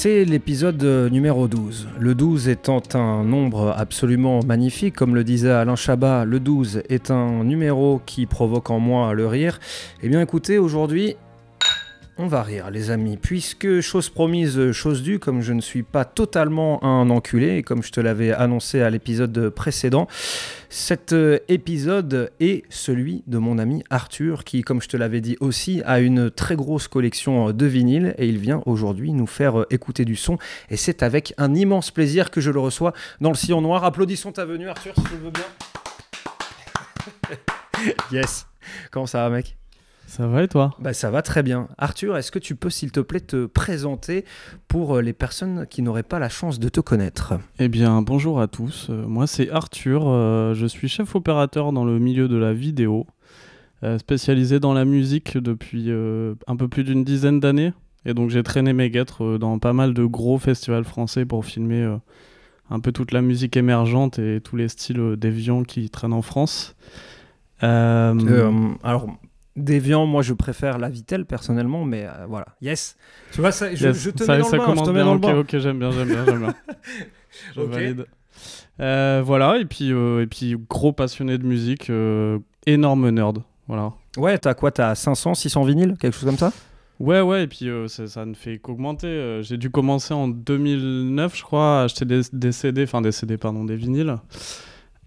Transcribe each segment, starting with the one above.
C'est l'épisode numéro 12. Le 12 étant un nombre absolument magnifique, comme le disait Alain Chabat, le 12 est un numéro qui provoque en moi le rire. Eh bien écoutez, aujourd'hui, on va rire les amis, puisque chose promise, chose due, comme je ne suis pas totalement un enculé, comme je te l'avais annoncé à l'épisode précédent, cet euh, épisode est celui de mon ami Arthur, qui, comme je te l'avais dit aussi, a une très grosse collection de vinyles, et il vient aujourd'hui nous faire euh, écouter du son, et c'est avec un immense plaisir que je le reçois dans le sillon noir. Applaudissons ta venue Arthur, si tu veux bien. yes. Comment ça va mec? Ça va et toi bah, ça va très bien. Arthur, est-ce que tu peux, s'il te plaît, te présenter pour euh, les personnes qui n'auraient pas la chance de te connaître? Eh bien, bonjour à tous. Euh, moi, c'est Arthur. euh, je suis chef opérateur dans le milieu de la vidéo, spécialisé dans la musique depuis un peu plus d'une dizaine d'années. Et donc, j'ai traîné mes guêtres dans pas mal de gros festivals français pour filmer un peu toute la musique émergente et tous les styles déviants qui traînent en France. Euh, Euh, Alors, Déviant, moi, je préfère la Vitel personnellement, mais euh, voilà. Yes. Tu vois, ça, je, Yes, je te ça, mets dans ça le bain. Je commence te mets bien, dans le ok, bain. ok, j'aime bien, j'aime bien, j'aime bien. Je valide. Euh, voilà, et puis, euh, et puis gros passionné de musique, énorme nerd. Voilà. Ouais, t'as quoi T'as 500, 600 vinyles Quelque chose comme ça? Ouais, ouais, et puis euh, ça, ça ne fait qu'augmenter. Euh, J'ai dû commencer en 2009, je crois, à acheter des, des CD, enfin des CD, pardon, des vinyles.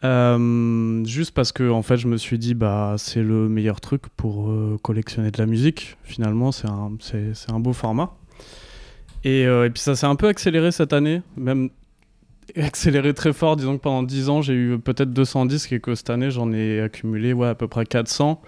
Euh, juste parce que, en fait, je me suis dit, bah, c'est le meilleur truc pour euh, collectionner de la musique. Finalement, c'est un, c'est, un beau format. Et, euh, et puis ça s'est un peu accéléré cette année, même accéléré très fort. Disons que pendant 10 ans, j'ai eu peut-être 200 disques et que cette année, j'en ai accumulé ouais, à peu près 400.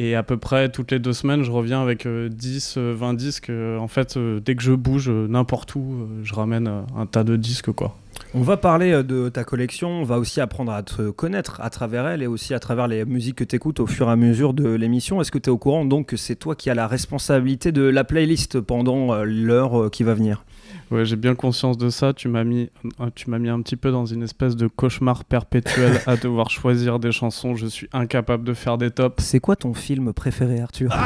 Et à peu près toutes les deux semaines, je reviens avec euh, 10, euh, 20 disques. Euh, en fait, euh, dès que je bouge euh, n'importe où, euh, je ramène euh, un tas de disques, quoi. On va parler euh, de ta collection, on va aussi apprendre à te connaître à travers elle et aussi à travers les musiques que tu écoutes au fur et à mesure de l'émission. Est-ce que tu es au courant donc que c'est toi qui as la responsabilité de la playlist pendant euh, l'heure euh, qui va venir? Ouais, j'ai bien conscience de ça. Tu m'as mis, euh, tu m'as mis un petit peu dans une espèce de cauchemar perpétuel à devoir choisir des chansons. Je suis incapable de faire des tops. C'est quoi ton film préféré, Arthur?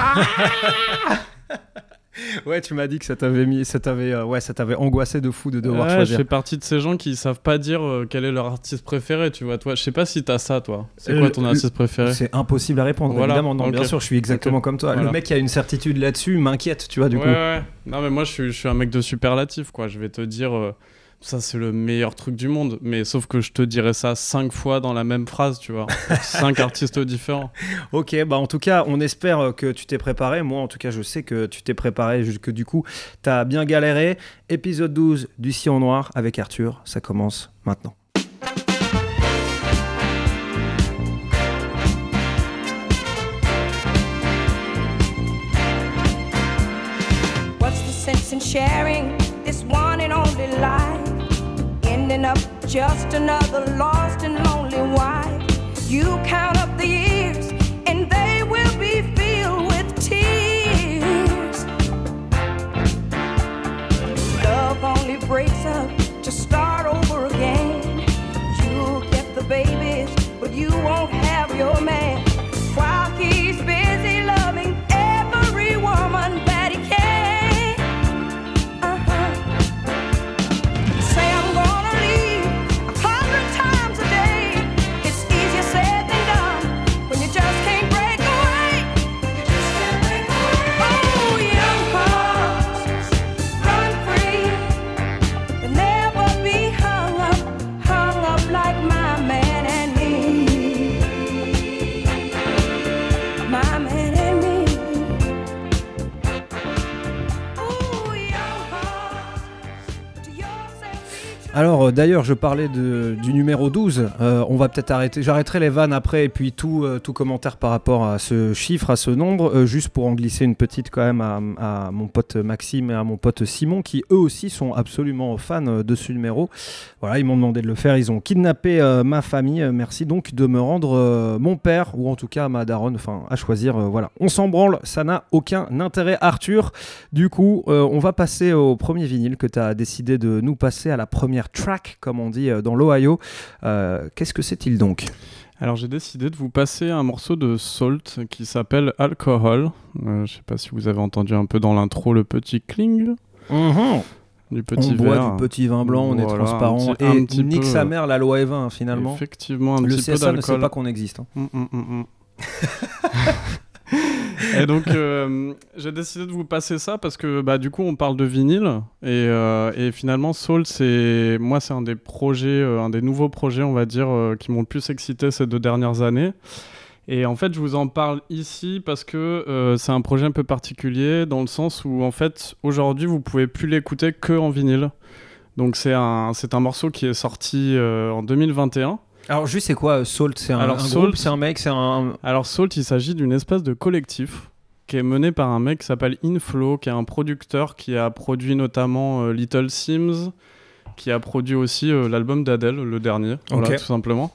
Ouais, tu m'as dit que ça t'avait mis, ça t'avait, euh, ouais, ça t'avait angoissé de fou de devoir Ouais, je choisir. fais partie de ces gens qui savent pas dire euh, quel est leur artiste préféré. Tu vois, toi, je sais pas si t'as ça, toi. C'est Euh, quoi ton le- artiste préféré? C'est impossible à répondre, Voilà, évidemment. Non, bien sûr, je suis exactement comme toi. Le mec qui a une certitude là-dessus m'inquiète, tu vois, du ouais, coup. ouais. Non, mais moi, je suis, je suis un mec de superlatif, quoi. Je vais te dire, euh, ça, c'est le meilleur truc du monde. Mais sauf que je te dirais ça cinq fois dans la même phrase, tu vois. cinq artistes différents. Ok, bah en tout cas, on espère euh, que tu t'es préparé. Moi, en tout cas, je sais que tu t'es préparé, que du coup, t'as bien galéré. Épisode 12 du Sillon Noir avec Arthur, ça commence maintenant. What's the sense in sharing Up just another lost and lonely wife. You count up the years, and they will be filled with tears. Love only breaks up to start over again. You'll get the babies, but you won't have your man. Alors euh, d'ailleurs, je parlais du numéro 12. Euh, on va peut-être arrêter. J'arrêterai les vannes après et puis tout, euh, commentaire par rapport à ce chiffre, à ce nombre, juste pour en glisser une petite quand même à, à mon pote Maxime et à mon pote Simon, qui eux aussi sont absolument fans de ce numéro. Voilà, ils m'ont demandé de le faire. Ils ont kidnappé ma famille. Merci donc de me rendre mon père ou en tout cas ma daronne. Enfin, à choisir. voilà, on s'en branle. Ça n'a aucun intérêt, Arthur. Du coup, on va passer au premier vinyle que tu as décidé de nous passer à la première track, comme on dit euh, dans l'Ohio. Euh, Qu'est-ce que c'est-il donc? Alors j'ai décidé de vous passer un morceau de Salt qui s'appelle Alcohol. Euh, je sais pas si vous avez entendu un peu dans l'intro le petit cling du petit On boit du petit vin blanc, on est transparent. un petit- un et petit nique peu, sa mère la loi Evin finalement. Effectivement, un Le petit peu CSA ne sait d'alcool. pas qu'on existe. hein. Mm, mm, mm. et donc, euh, j'ai décidé de vous passer ça parce que bah, du coup, on parle de vinyle. Et, euh, finalement, Soul, c'est moi, c'est un des projets, euh, un des nouveaux projets, on va dire, qui m'ont le plus excité ces deux dernières années. Et en fait, je vous en parle ici parce que c'est un projet un peu particulier dans le sens où, en fait, aujourd'hui, vous pouvez plus l'écouter que en vinyle. Donc, c'est un, c'est un morceau qui est sorti en 2021. Alors juste c'est quoi euh, Salt? C'est un, Alors, un Salt- groupe, c'est un mec, c'est un. Alors Salt, il s'agit d'une espèce de collectif qui est mené par un mec qui s'appelle Inflow, qui est un producteur qui a produit notamment euh, Little Sims, qui a produit aussi euh, l'album d'Adele, le dernier, voilà, tout simplement.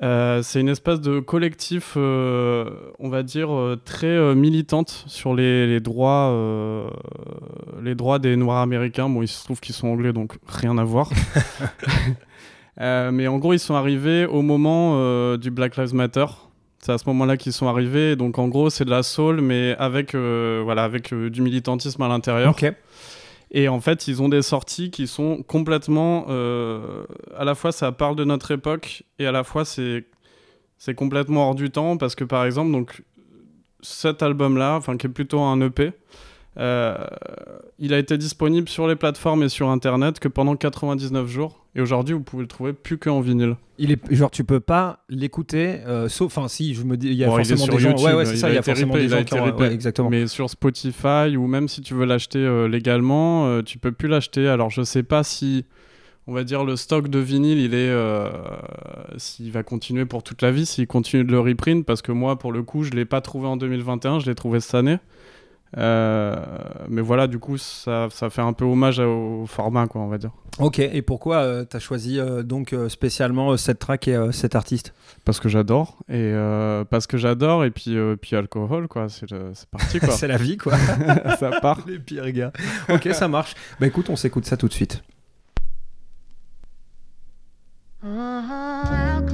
Euh, c'est une espèce de collectif, on va dire, très militante sur les, les droits, les droits des Noirs américains. Bon, il se trouve qu'ils sont anglais, donc rien à voir. Euh, mais en gros, ils sont arrivés au moment euh, du Black Lives Matter. C'est à ce moment-là qu'ils sont arrivés. Donc en gros, c'est de la soul, mais avec, euh, voilà, avec du militantisme à l'intérieur. Et en fait, ils ont des sorties qui sont complètement. à la fois, ça parle de notre époque, et à la fois, c'est c'est complètement hors du temps parce que par exemple, donc cet album-là, qui est plutôt un EP, euh, il a été disponible sur les plateformes et sur Internet que pendant 99 jours. Et aujourd'hui, vous pouvez le trouver plus qu'en vinyle. Il est genre tu peux pas l'écouter, euh, sauf enfin si je me dis il y a Bon, forcément sur des gens. YouTube, ouais ouais c'est il ça, a il y a forcément ripé, des il a gens été qui ont. ripé. ouais, exactement. Mais sur Spotify ou même si tu veux l'acheter euh, légalement, tu peux plus l'acheter. Alors je sais pas si, on va dire, le stock de vinyle, il est, euh, s'il va continuer pour toute la vie, s'il continue de le reprint, parce que moi, pour le coup, je l'ai pas trouvé en 2021, je l'ai trouvé cette année. Euh, mais voilà, du coup, ça, ça fait un peu hommage au format, quoi, on va dire. Ok. Et pourquoi tu as choisi euh, donc euh, spécialement euh, cette track et euh, cet artiste? Parce que j'adore et euh, parce que j'adore et puis euh, puis alcool, quoi. C'est le- c'est parti, quoi. C'est la vie quoi. ça part. Les pires gars. ok ça marche. Bah écoute on s'écoute ça tout de suite. Look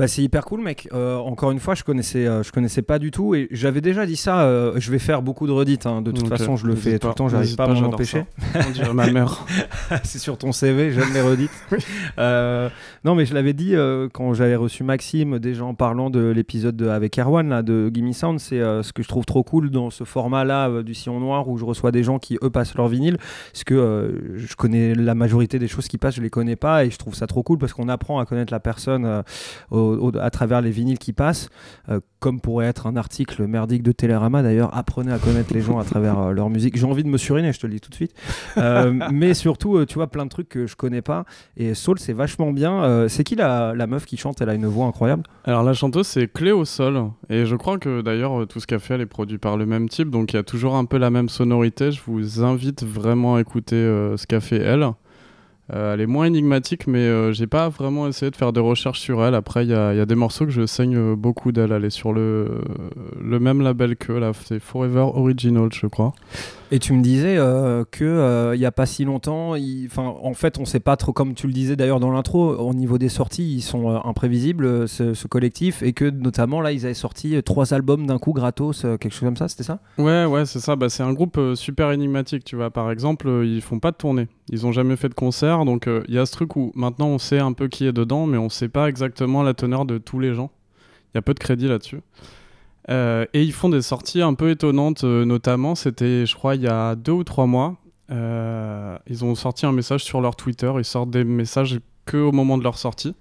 Bah c'est hyper cool mec. Euh, encore une fois, je connaissais, euh, je connaissais pas du tout et j'avais déjà dit ça. euh, je vais faire beaucoup de redites. hein. De toute façon, je le n'hésite fais tout pas, le temps. J'arrive n'hésite pas à pas, m'en j'adore empêcher. On dirait ma mère. c'est sur ton CV, j'aime les redites. Euh, non, mais je l'avais dit euh, quand j'avais reçu Maxime, déjà en parlant de l'épisode de- avec Erwan là, de Gimme Sound, c'est euh, ce que je trouve trop cool dans ce format-là euh, du Sillon Noir où je reçois des gens qui eux passent leur vinyle. Parce que euh, je connais la majorité des choses qui passent, je les connais pas et je trouve ça trop cool parce qu'on apprend à connaître la personne euh, au- au- à travers les vinyles qui passent. Euh, comme pourrait être un article merdique de Télérama d'ailleurs, apprenez à connaître les gens à travers euh, leur musique. J'ai envie de me suriner, je te le dis tout de suite. Euh, mais surtout, tu vois, plein de trucs que je connais pas. Et Soul, c'est vachement bien. C'est qui la, la meuf qui chante? Elle a une voix incroyable. Alors la chanteuse c'est Cléo Sol et je crois que d'ailleurs tout ce qu'elle fait elle est produit par le même type donc il y a toujours un peu la même sonorité. Je vous invite vraiment à écouter ce qu'a fait elle. Euh, elle est moins énigmatique mais euh, j'ai pas vraiment essayé de faire des recherches sur elle. Après il y, a des morceaux que je saigne euh, beaucoup d'elle. Elle est sur le, le même label que là c'est Forever Original je crois. Et tu me disais euh, que euh, il y a pas si longtemps, enfin, en fait, on sait pas trop, comme tu le disais d'ailleurs dans l'intro, au niveau des sorties, ils sont euh, imprévisibles, euh, ce, collectif, et que notamment là, ils avaient sorti euh, trois albums d'un coup gratos, euh, quelque chose comme ça, c'était ça? Ouais, ouais, c'est ça. Bah, c'est un groupe euh, super énigmatique, tu vois. Par exemple, euh, ils font pas de tournée. Ils ont jamais fait de concert. Donc, euh, il y a ce truc où maintenant on sait un peu qui est dedans, mais on sait pas exactement la teneur de tous les gens. Il y a peu de crédit là-dessus. Euh, et ils font des sorties un peu étonnantes, euh, notamment, c'était, je crois, il y a deux ou trois mois. euh, ils ont sorti un message sur leur Twitter. Ils sortent des messages que au moment de leur sortie,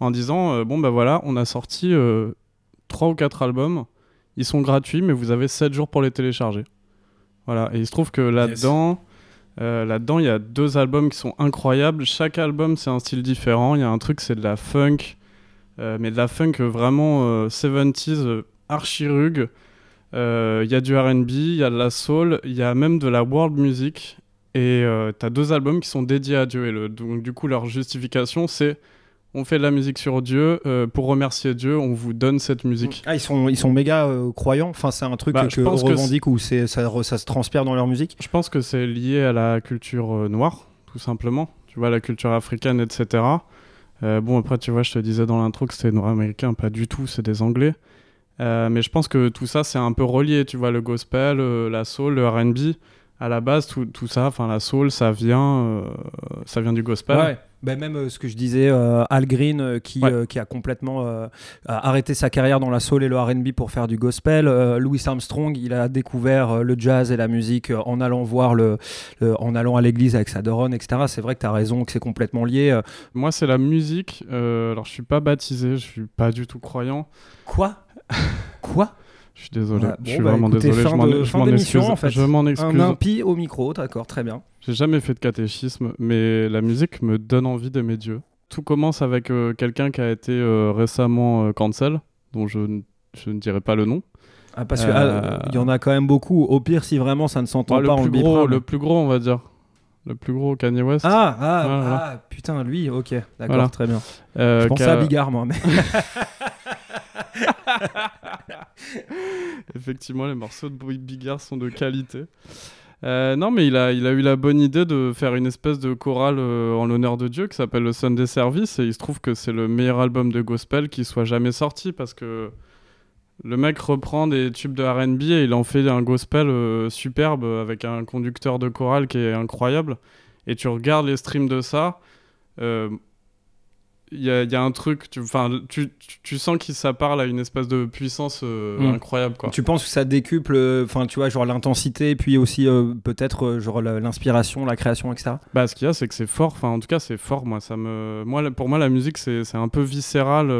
en disant Bon, bah voilà, on a sorti trois ou quatre albums. Ils sont gratuits, mais vous avez 7 jours pour les télécharger. Voilà, et il se trouve que là-dedans, là-dedans, il y a deux albums qui sont incroyables. Chaque album, c'est un style différent. Il y a un truc, c'est de la funk, mais de la funk vraiment euh, 70s, euh, archi-rugue. Euh, Il y a du RB, il y a de la soul, il y a même de la world music. Et euh, t'as deux albums qui sont dédiés à Dieu. Et le, donc, du coup, leur justification, c'est on fait de la musique sur Dieu, euh, pour remercier Dieu, on vous donne cette musique. Ah, ils sont, ils sont méga euh, croyants. Enfin, c'est un truc Bah, que je pense que revendique ou ça, ça se transpire dans leur musique. Je pense que c'est lié à la culture euh, noire, tout simplement. Tu vois, la culture africaine, etc. Euh, bon, après, tu vois, je te disais dans l'intro que c'était nord-américain, pas du tout, c'est des anglais. Euh, mais je pense que tout ça, c'est un peu relié, tu vois, le gospel, euh, la soul, le RB. À la base, tout, tout ça, enfin, la soul, ça vient, euh, ça vient du gospel. Ouais. Bah, même euh, ce que je disais, euh, Al Green euh, qui, Ouais. qui a complètement arrêté sa carrière dans la soul et le R&B pour faire du gospel. Louis Armstrong, il a découvert le jazz et la musique en allant voir le, le- en allant à l'église avec sa daronne, etc. C'est vrai que tu as raison que c'est complètement lié. Moi, c'est la musique. alors, je suis pas baptisé, je suis pas du tout croyant. Quoi? Quoi? Je suis désolé. Ouais, je suis bah, vraiment écoutez, désolé. fin je m'en de- je fin m'en d'émission, excuse. en fait. Je m'en excuse. Un impie au micro, d'accord, très bien. J'ai jamais fait de catéchisme, mais la musique me donne envie d'aimer Dieu. Tout commence avec euh, quelqu'un qui a été euh, récemment euh, cancel, dont je, ne- je ne dirai pas le nom. Ah, parce qu'il Euh, y en a quand même beaucoup. Au pire, si vraiment ça ne s'entend Ouais, pas, le, on le plus gros, bipera, le plus gros, on va dire. Le plus gros Kanye West. Ah, ah, voilà. ah, putain, lui, ok, d'accord, Voilà. très bien. Euh, Je pensais à Bigard, moi. Mais... Effectivement, les morceaux de Bigard sont de qualité. Euh, non, mais il a, il a eu la bonne idée de faire une espèce de chorale euh, en l'honneur de Dieu qui s'appelle le Sunday Service et il se trouve que c'est le meilleur album de gospel qui soit jamais sorti parce que le mec reprend des tubes de R&B et il en fait un gospel euh, superbe avec un conducteur de chorale qui est incroyable. Et tu regardes les streams de ça, euh, il y, a, il y a un truc, tu, tu, tu, tu sens qu'il ça parle à une espèce de puissance euh, Mm. incroyable quoi. tu penses que ça décuple, enfin, tu vois, genre l'intensité, puis aussi peut-être genre l'inspiration, la création, etc. Bah, ce qu'il y a, c'est que c'est fort. Enfin, en tout cas, c'est fort. Moi, ça me, moi, pour moi, la musique, c'est c'est un peu viscéral.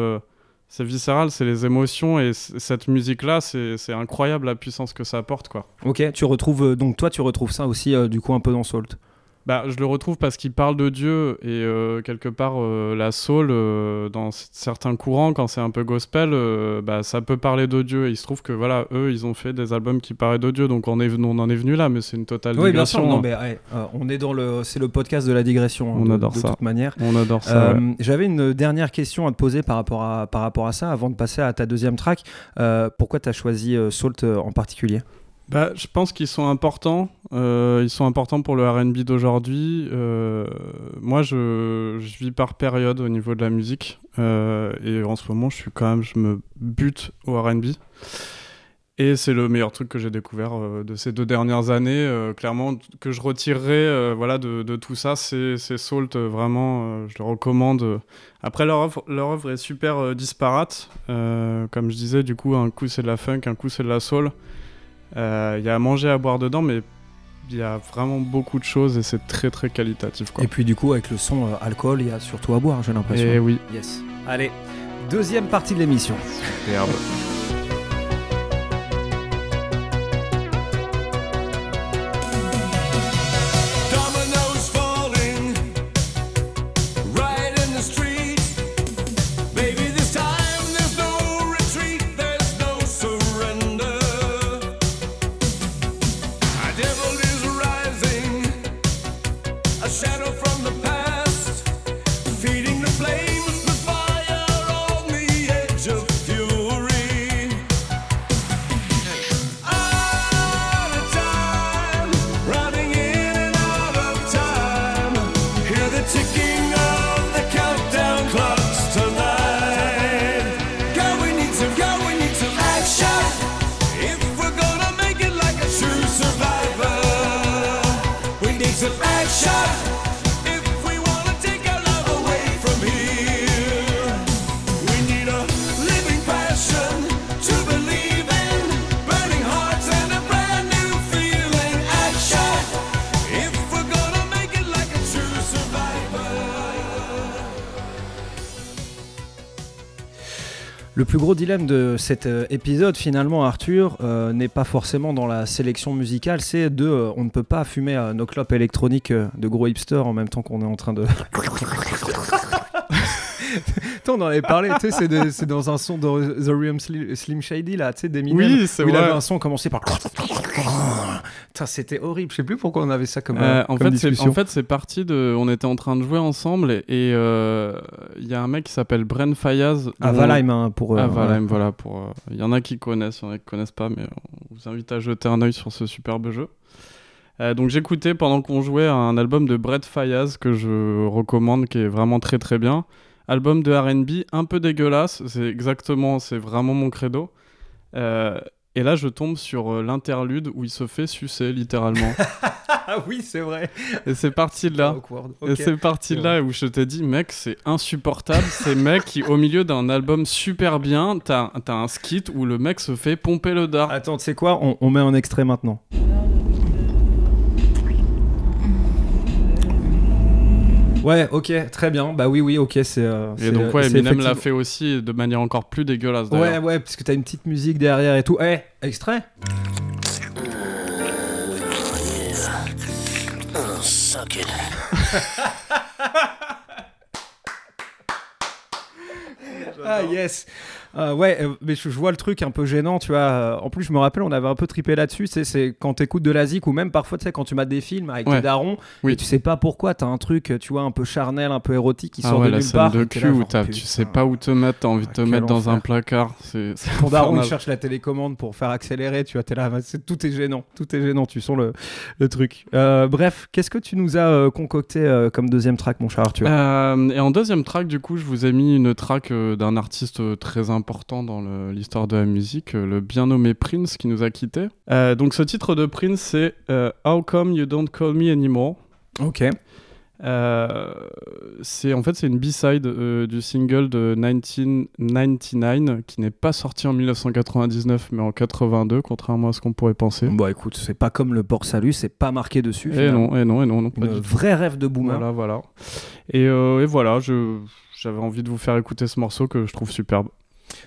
C'est viscéral, c'est les émotions et cette musique-là, c'est c'est incroyable la puissance que ça apporte, quoi. Ok, tu retrouves euh, donc toi, tu retrouves ça aussi euh, du coup un peu dans Salt? Bah, je le retrouve parce qu'il parle de Dieu et euh, quelque part euh, la soul euh, dans certains courants quand c'est un peu gospel, bah, ça peut parler de Dieu. Et il se trouve que voilà, eux, ils ont fait des albums qui parlent de Dieu, donc on, est, on en est venu là, mais c'est une totale Oui, bien sûr. Non, mais ouais, on est dans le, c'est le podcast de la digression. hein, On de- adore de ça. toute manière. On adore ça. Ouais. J'avais une dernière question à te poser par rapport à, par rapport à ça, avant de passer à ta deuxième track. Pourquoi tu as choisi Salt en particulier? Bah, je pense qu'ils sont importants. Euh, ils sont importants pour le RB d'aujourd'hui. Euh, moi, je, je vis par période au niveau de la musique. Euh, et en ce moment, je suis quand même, je me bute au RB. Et c'est le meilleur truc que j'ai découvert de ces deux dernières années. Clairement, que je retirerai voilà, de, de tout ça, c'est Salt. vraiment, je le recommande. Après, leur œuvre, leur œuvre est super disparate. Comme je disais, du coup, un coup c'est de la funk, un coup c'est de la soul. Euh, Il y a à manger, à boire dedans, mais il y a vraiment beaucoup de choses et c'est très très qualitatif. Quoi. Et puis du coup, avec le son euh, alcool, il y a surtout à boire, j'ai l'impression. Et oui. Yes. Allez, deuxième partie de l'émission. Superbe. plus gros dilemme de cet euh, épisode, finalement, Arthur, euh, n'est pas forcément dans la sélection musicale, c'est de euh, on ne peut pas fumer euh, nos clopes électroniques de gros hipsters en même temps qu'on est en train de. On en avait parlé, tu sais, c'est dans un son de The Real Slim, Shady, là, tu sais, d'Eminem, Oui, c'est où il vrai. avait un son commencé par. C'était horrible, je sais plus pourquoi on avait ça comme, Euh, euh, en, comme fait, en fait, c'est parti de. On était en train de jouer ensemble et euh, il y a un mec qui s'appelle Bren Fayaz. À Valheim, hein, pour. euh, Valheim, ouais. voilà. Pour, euh, il y en a qui connaissent, il y en a qui connaissent pas, mais on vous invite à jeter un œil sur ce superbe jeu. Euh, donc j'écoutais pendant qu'on jouait un album de Brett Fayaz que je recommande, qui est vraiment très très bien. Album de R&B un peu dégueulasse, c'est exactement, c'est vraiment mon credo. Euh, et là, je tombe sur euh, l'interlude où il se fait sucer littéralement. Ah oui, c'est vrai. et c'est parti de là. Et c'est parti de là où je t'ai dit, mec, c'est insupportable. Ces mecs qui, au milieu d'un album super bien, t'as as un skit où le mec se fait pomper le dard. Attends, tu sais quoi on, on met un extrait maintenant. Ouais, ok, très bien. Bah oui, oui, ok, c'est. euh, Et donc, ouais, c'est Eminem l'a fait aussi de manière encore plus dégueulasse. Ouais, d'ailleurs. ouais, parce que t'as une petite musique derrière et tout. Eh, extrait Ah yes Euh, Ouais, euh, mais je, je vois le truc un peu gênant, tu vois. Euh, En plus, je me rappelle, on avait un peu tripé là-dessus. C'est, c'est quand t'écoutes de la zik ou même parfois, tu sais, quand tu mates des films avec Ouais. tes darons, Oui. et tu sais pas pourquoi, t'as un truc, tu vois, un peu charnel, un peu érotique qui Ah sort ouais, de la nulle part. de cul là, où genre, tu sais pas où te mettre, t'as envie de te Ah, quel mettre dans un placard. C'est Ton daron, il cherche la télécommande pour faire accélérer, tu vois, t'es là, c'est- tout est gênant, tout est gênant, tu sens le, le truc. Euh, bref, qu'est-ce que tu nous as euh, concocté comme deuxième track, mon cher Arthur? Et en deuxième track, du coup, je vous ai mis une track d'un artiste très important dans le- l'histoire de la musique, euh, le bien nommé Prince, qui nous a quittés. Euh, donc, ce titre de Prince, c'est euh, How Come You Don't Call Me Anymore. Ok. Euh, c'est en fait c'est une B-side euh, du single de 1999 qui n'est pas sorti en 1999 mais en 82 contrairement à ce qu'on pourrait penser. Bon, écoute, c'est pas comme le port salut, c'est pas marqué dessus. Et finalement. non, et non, et non, non, pas Une vraie rêve de boomer. Voilà, voilà. Et, euh, et voilà, j'avais envie de vous faire écouter ce morceau que je trouve superbe.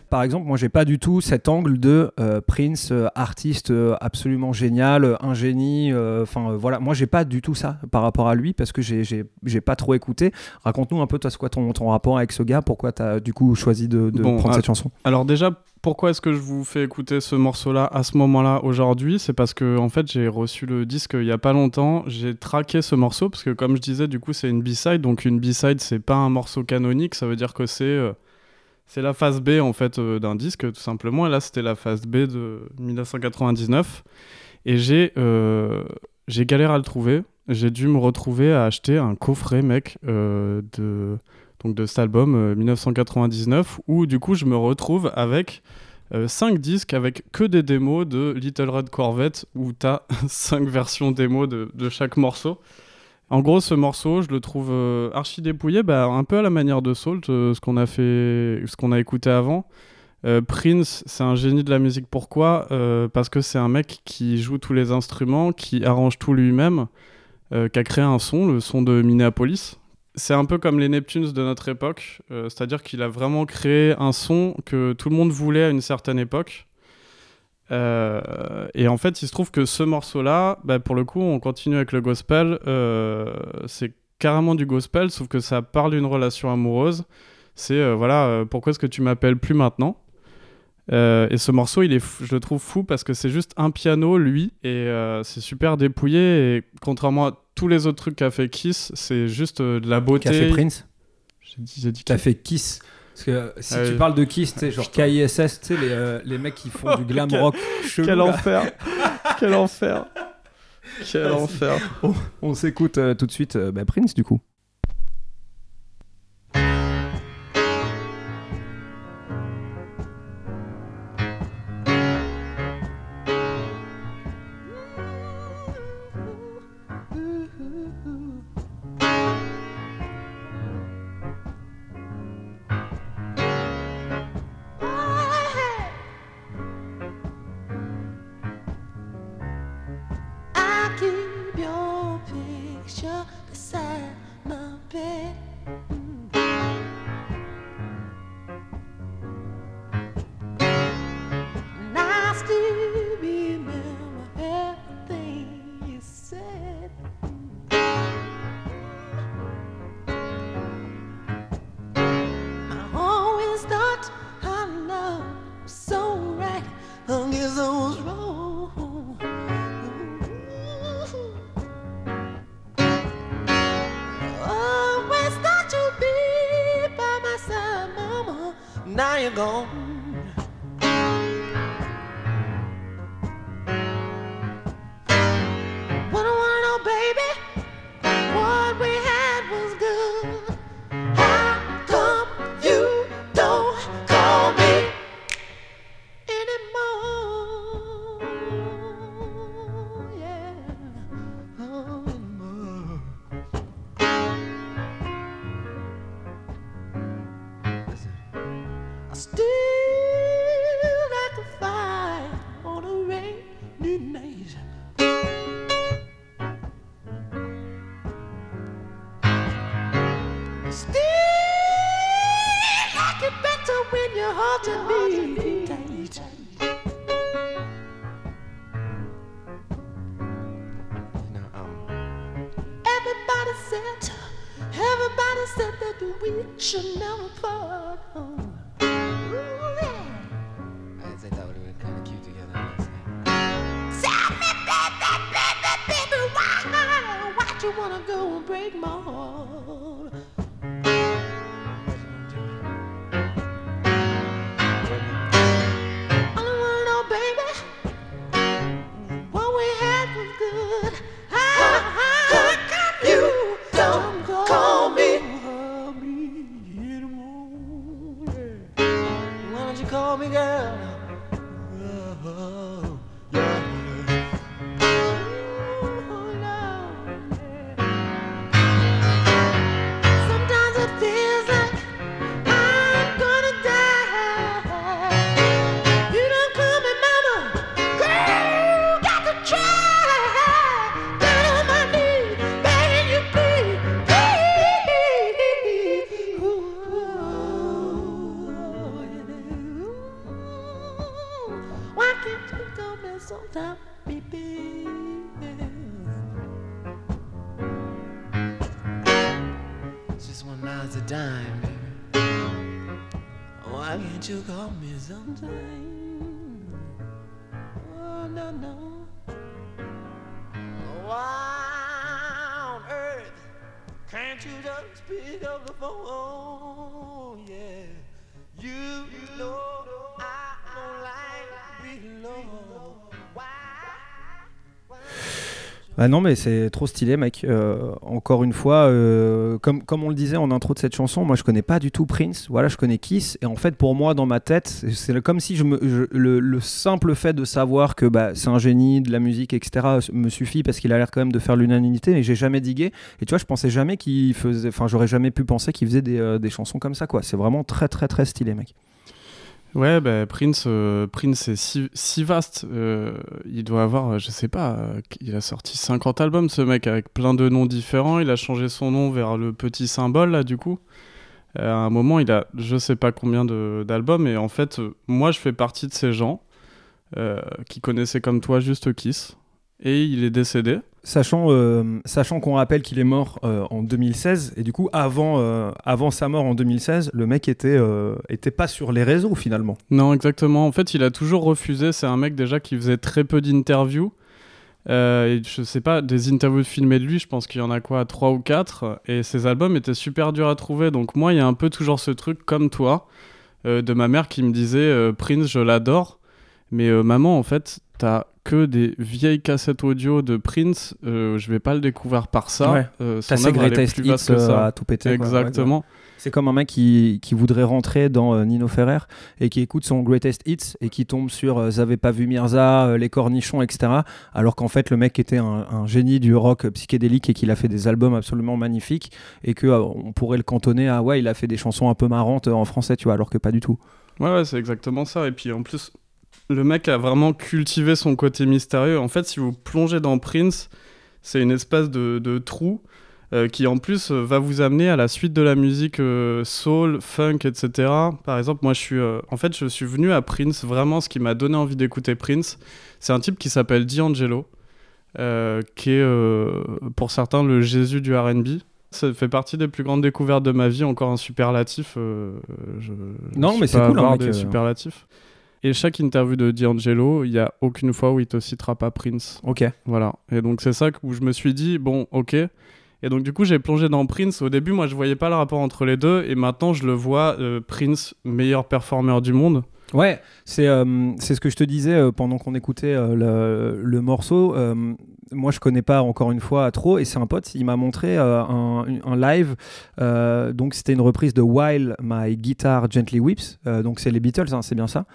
Par exemple, moi, j'ai pas du tout cet angle de euh, Prince, euh, artiste euh, absolument génial, un génie. Enfin, voilà. Moi, j'ai pas du tout ça par rapport à lui parce que j'ai- pas trop écouté. Raconte-nous un peu, toi, c'est quoi ton, ton rapport avec ce gars? Pourquoi t'as du coup choisi de, de Bon, prendre cette chanson? Alors déjà, pourquoi est-ce que je vous fais écouter ce morceau-là à ce moment-là aujourd'hui? C'est parce que en fait j'ai reçu le disque il y a pas longtemps. J'ai traqué ce morceau parce que comme je disais, du coup c'est une B-side. Donc une B-side c'est pas un morceau canonique. Ça veut dire que c'est euh, c'est la phase B en fait euh, d'un disque tout simplement. Là c'était la phase B de 1999. Et j'ai euh, j'ai à le trouver. J'ai dû me retrouver à acheter un coffret mec euh, de donc de cet album euh, 1999 où du coup je me retrouve avec 5 disques avec que des démos de Little Red Corvette où t'as 5 versions démos de, de chaque morceau. En gros, ce morceau, je le trouve euh, archi dépouillé, bah, un peu à la manière de Salt, euh, ce qu'on a fait, ce qu'on a écouté avant. Euh, Prince, c'est un génie de la musique. Pourquoi? Parce que c'est un mec qui joue tous les instruments, qui arrange tout lui-même, qui a créé un son, le son de Minneapolis. C'est un peu comme les Neptunes de notre époque, c'est-à-dire qu'il a vraiment créé un son que tout le monde voulait à une certaine époque. Euh, et en fait, il se trouve que ce morceau-là, bah, pour le coup, on continue avec le gospel. euh, c'est carrément du gospel, sauf que ça parle d'une relation amoureuse. C'est euh, voilà, pourquoi est-ce que tu m'appelles plus maintenant? Et ce morceau, il est, fou- je le trouve fou parce que c'est juste un piano, lui, et c'est super dépouillé. Et contrairement à tous les autres trucs qu'a fait Kiss, c'est juste de la beauté. Qu'a fait Prince? J'ai dit, fait Kiss? Parce que euh, si Ah tu parles de Kiss, tu sais, genre KISS, tu sais, les, euh, les mecs qui font du glam rock chelou. Quel là. enfer Quel enfer Quel enfer On, on s'écoute euh, tout de suite euh, bah, Prince, du coup. Oh, Always thought you'd be by my side, mama. Now you're gone. Ah non mais c'est trop stylé mec. Euh, encore une fois, euh, comme, comme on le disait en intro de cette chanson, moi je connais pas du tout Prince, voilà je connais Kiss, et en fait pour moi dans ma tête, c'est comme si le simple fait de savoir que bah, c'est un génie de la musique, etc. me suffit parce qu'il a l'air quand même de faire l'unanimité, mais j'ai jamais digué, et tu vois je pensais jamais qu'il faisait, enfin j'aurais jamais pu penser qu'il faisait des, euh, des chansons comme ça quoi, c'est vraiment très très très stylé mec. Ouais, bah, Prince, euh, Prince est si, si vaste. euh, il doit avoir, euh, je sais pas, il a sorti 50 albums, ce mec, avec plein de noms différents. Il a changé son nom vers le petit symbole, là, du coup. À un moment, il a je sais pas combien d'albums. Et en fait, moi, je fais partie de ces gens qui connaissaient comme toi juste Kiss. Et il est décédé. Sachant, euh, sachant qu'on rappelle qu'il est mort euh, en 2016, et du coup, avant, euh, avant sa mort en 2016, le mec était, était pas sur les réseaux finalement. Non, exactement. En fait, il a toujours refusé. C'est un mec déjà qui faisait très peu d'interviews. Et je sais pas, des interviews filmées de lui, je pense qu'il y en a quoi, 3 ou 4. Et ses albums étaient super durs à trouver. Donc, moi, il y a un peu toujours ce truc comme toi, de ma mère qui me disait Prince, je l'adore. Mais maman, en fait, t'as que des vieilles cassettes audio de Prince. euh, je vais pas le découvrir par ça. Ouais. Euh, son ses greatest hits euh, à tout péter. Ouais, Exactement. ouais. C'est comme un mec qui, qui voudrait rentrer dans euh, Nino Ferrer et qui écoute son greatest hits et qui tombe sur euh, Vous avez pas vu Mirza, euh, Les Cornichons, etc. Alors qu'en fait, le mec était un, un génie du rock psychédélique et qu'il a fait des albums absolument magnifiques et que euh, on pourrait le cantonner à ouais, il a fait des chansons un peu marrantes euh, en français, tu vois, alors que pas du tout. Ouais, ouais, c'est exactement ça. Et puis en plus, le mec a vraiment cultivé son côté mystérieux. En fait, si vous plongez dans Prince, c'est une espèce de, de trou euh, qui en plus euh, va vous amener à la suite de la musique euh, soul, funk, etc. Par exemple, moi, je suis, euh, en fait, je suis venu à Prince. Vraiment, ce qui m'a donné envie d'écouter Prince, c'est un type qui s'appelle D'Angelo, qui est pour certains le Jésus du R&B. Ça fait partie des plus grandes découvertes de ma vie. Encore un superlatif. je, Non, mais c'est cool, hein, avare mec, des superlatifs. Et chaque interview de D'Angelo, il y a aucune fois où il te citera pas Prince. Ok. Voilà. Et donc c'est ça où je me suis dit bon, ok. Et donc du coup j'ai plongé dans Prince. Au début moi je voyais pas le rapport entre les deux et maintenant je le vois euh, Prince meilleur performeur du monde. Ouais, c'est euh, c'est ce que je te disais euh, pendant qu'on écoutait le, le morceau. Moi, je connais pas encore une fois trop, et c'est un pote, il m'a montré euh, un, un live. euh, donc, c'était une reprise de While My Guitar Gently Weeps. Euh, donc, c'est les Beatles, hein, c'est bien ça.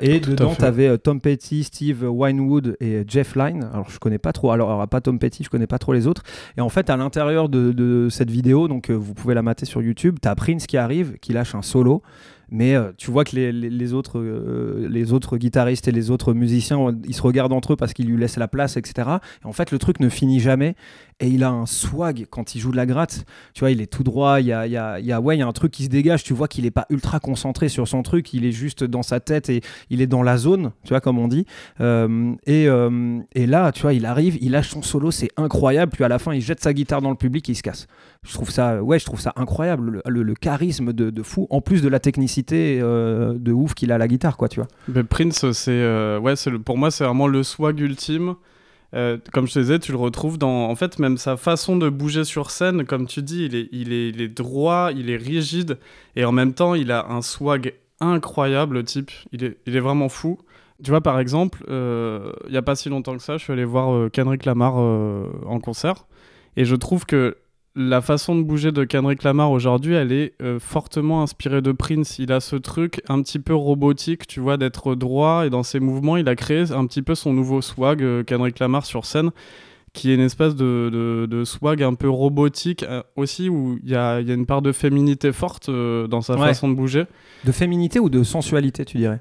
Et Tout dedans, tu avais Tom Petty, Steve Winewood et Jeff Lynne. Alors, je connais pas trop. Alors, alors, pas Tom Petty, je connais pas trop les autres. Et en fait, à l'intérieur de, de cette vidéo, donc vous pouvez la mater sur YouTube, tu as Prince qui arrive, qui lâche un solo. Mais euh, tu vois que les, les- les autres, euh, les autres guitaristes et les autres musiciens, ils se regardent entre eux parce qu'ils lui laissent la place, etc. Et en fait, le truc ne finit jamais. Et il a un swag quand il joue de la gratte. Tu vois, il est tout droit. Il y a, ouais, y a un truc qui se dégage. Tu vois qu'il n'est pas ultra concentré sur son truc. Il est juste dans sa tête et il est dans la zone, tu vois, comme on dit. Euh, et, euh, et là, tu vois, il arrive, il lâche son solo. C'est incroyable. Puis à la fin, il jette sa guitare dans le public et il se casse. Je trouve ça, ouais, je trouve ça incroyable. Le, charisme de, fou, en plus de la technicité euh, de ouf qu'il a à la guitare, quoi, tu vois. Mais Prince c'est ouais c'est pour moi c'est vraiment le swag ultime. Euh, comme je te disais, tu le retrouves dans, en fait, même sa façon de bouger sur scène, comme tu dis, il est, il est, il est droit, il est rigide, et en même temps, il a un swag incroyable, le type. Il est, il est vraiment fou. Tu vois, par exemple, euh, il y a pas si longtemps que ça, je suis allé voir euh, Kendrick Lamar euh, en concert, et je trouve que la façon de bouger de Kendrick Lamar aujourd'hui, elle est euh, fortement inspirée de Prince. Il a ce truc un petit peu robotique, tu vois, d'être droit et dans ses mouvements, il a créé un petit peu son nouveau swag, euh, Kendrick Lamar sur scène, qui est une espèce de, de- de swag un peu robotique euh, aussi, où il y a, il y a une part de féminité forte euh, dans sa Ouais. façon de bouger. De féminité ou de sensualité, tu dirais?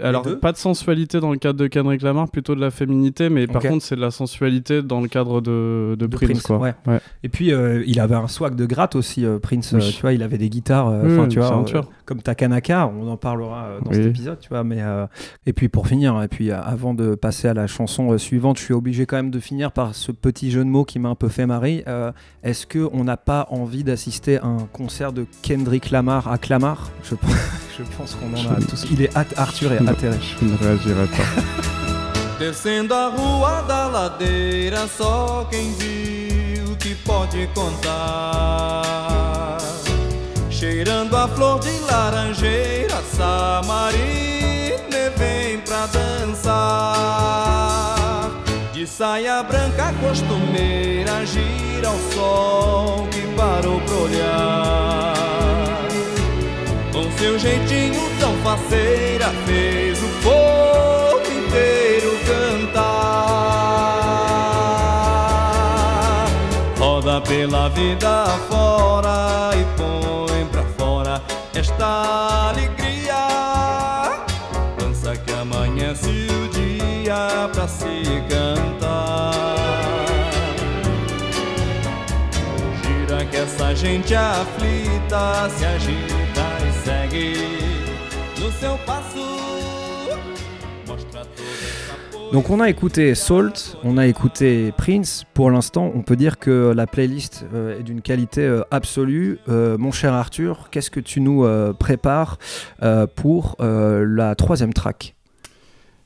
Alors, deux pas de sensualité dans le cadre de Kendrick Lamar, plutôt de la féminité, mais par contre, c'est de la sensualité dans le cadre de, de, De Prince, Prince, quoi. ouais. Et puis euh, il avait un swag de gratte aussi, euh, Prince. Oui. euh, tu vois, il avait des guitares. euh, Oui, oui, tu vois, euh, comme Takanaka, on en parlera euh, dans Oui. cet épisode, tu vois. Mais euh, et puis pour finir, et puis euh, avant de passer à la chanson euh, suivante, je suis obligé quand même de finir par ce petit jeu de mots qui m'a un peu fait marrer. Euh, Est-ce que on n'a pas envie d'assister à un concert de Kendrick Lamar à Clamart? Je pense, je pense qu'on en a tous. Il est at- Arthur ne réagirai pas. Descendo a rua da ladeira, só quem viu que pode contar. Cheirando a flor de laranjeira, Samarina vem pra dançar. De saia branca costumeira, gira ao sol que parou pra olhar. Seu jeitinho tão faceira, fez o povo inteiro cantar. Roda pela vida fora e põe pra fora esta alegria. Dança que amanhece o dia pra se cantar. Gira que essa gente aflita se agita Donc on a écouté Salt, on a écouté Prince. Pour l'instant, on peut dire que la playlist euh, est d'une qualité euh, absolue. Euh, mon cher Arthur, qu'est-ce que tu nous prépares pour la troisième track?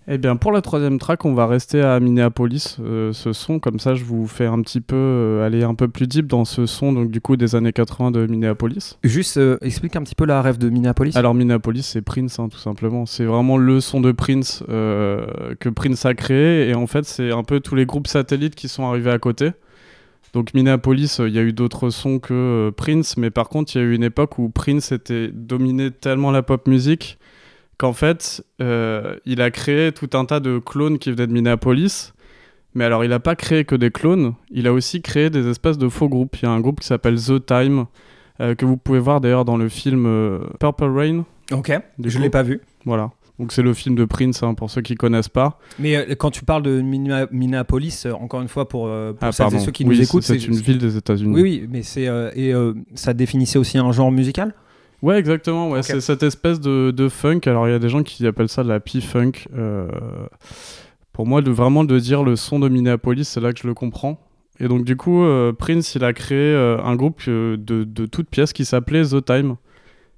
Eh bien, pour la troisième track, on va rester à Minneapolis, euh, ce son. Comme ça, je vous fais un petit peu euh, aller un peu plus deep dans ce son, donc du coup des années 80 de Minneapolis. Juste euh, explique un petit peu la rêve de Minneapolis. Alors Minneapolis, c'est Prince, hein, tout simplement. C'est vraiment le son de Prince que Prince a créé, et en fait, c'est un peu tous les groupes satellites qui sont arrivés à côté. Donc Minneapolis, il y a eu d'autres sons que Prince, mais par contre, il y a eu une époque où Prince était dominé tellement la pop musique qu'en fait, euh, il a créé tout un tas de clones qui venaient de Minneapolis. Mais alors, il n'a pas créé que des clones, il a aussi créé des espèces de faux groupes. Il y a un groupe qui s'appelle The Time, euh, que vous pouvez voir d'ailleurs dans le film euh, Purple Rain. Ok, je coup- l'ai pas vu. Voilà. Donc c'est le film de Prince, hein, pour ceux qui connaissent pas. Mais euh, quand tu parles de Minna- Minneapolis, euh, encore une fois pour, euh, pour Ah, celles et ceux qui Oui, nous écoutent, c'est une ville des États-Unis. Oui, oui, mais c'est et ça définissait aussi un genre musical? Ouais, exactement. Ouais. C'est cette espèce de, de funk. Alors, il y a des gens qui appellent ça de la P-funk. Euh, pour moi, de, vraiment de dire le son de Minneapolis, c'est là que je le comprends. Et donc, du coup, euh, Prince, il a créé euh, un groupe de, de toutes pièces qui s'appelait The Time.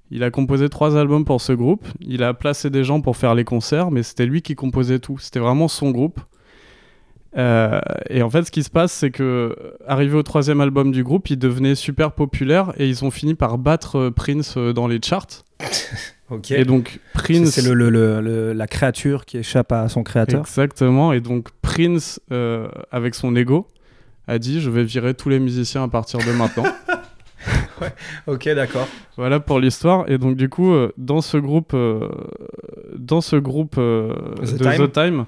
Il a composé trois albums pour ce groupe. Il a placé des gens pour faire les concerts, mais c'était lui qui composait tout. C'était vraiment son groupe. Euh, et en fait, ce qui se passe, c'est que arrivé au troisième album du groupe, il devenait super populaire et ils ont fini par battre euh, Prince euh, dans les charts. Ok. Et donc Prince, c'est le, le- le- le- la créature qui échappe à son créateur. exactement. Et donc Prince, euh, avec son ego, a dit je vais virer tous les musiciens à partir de maintenant. Ok, d'accord. Voilà pour l'histoire. Et donc du coup, euh, dans ce groupe, euh, dans ce groupe euh, The de Time. The Time,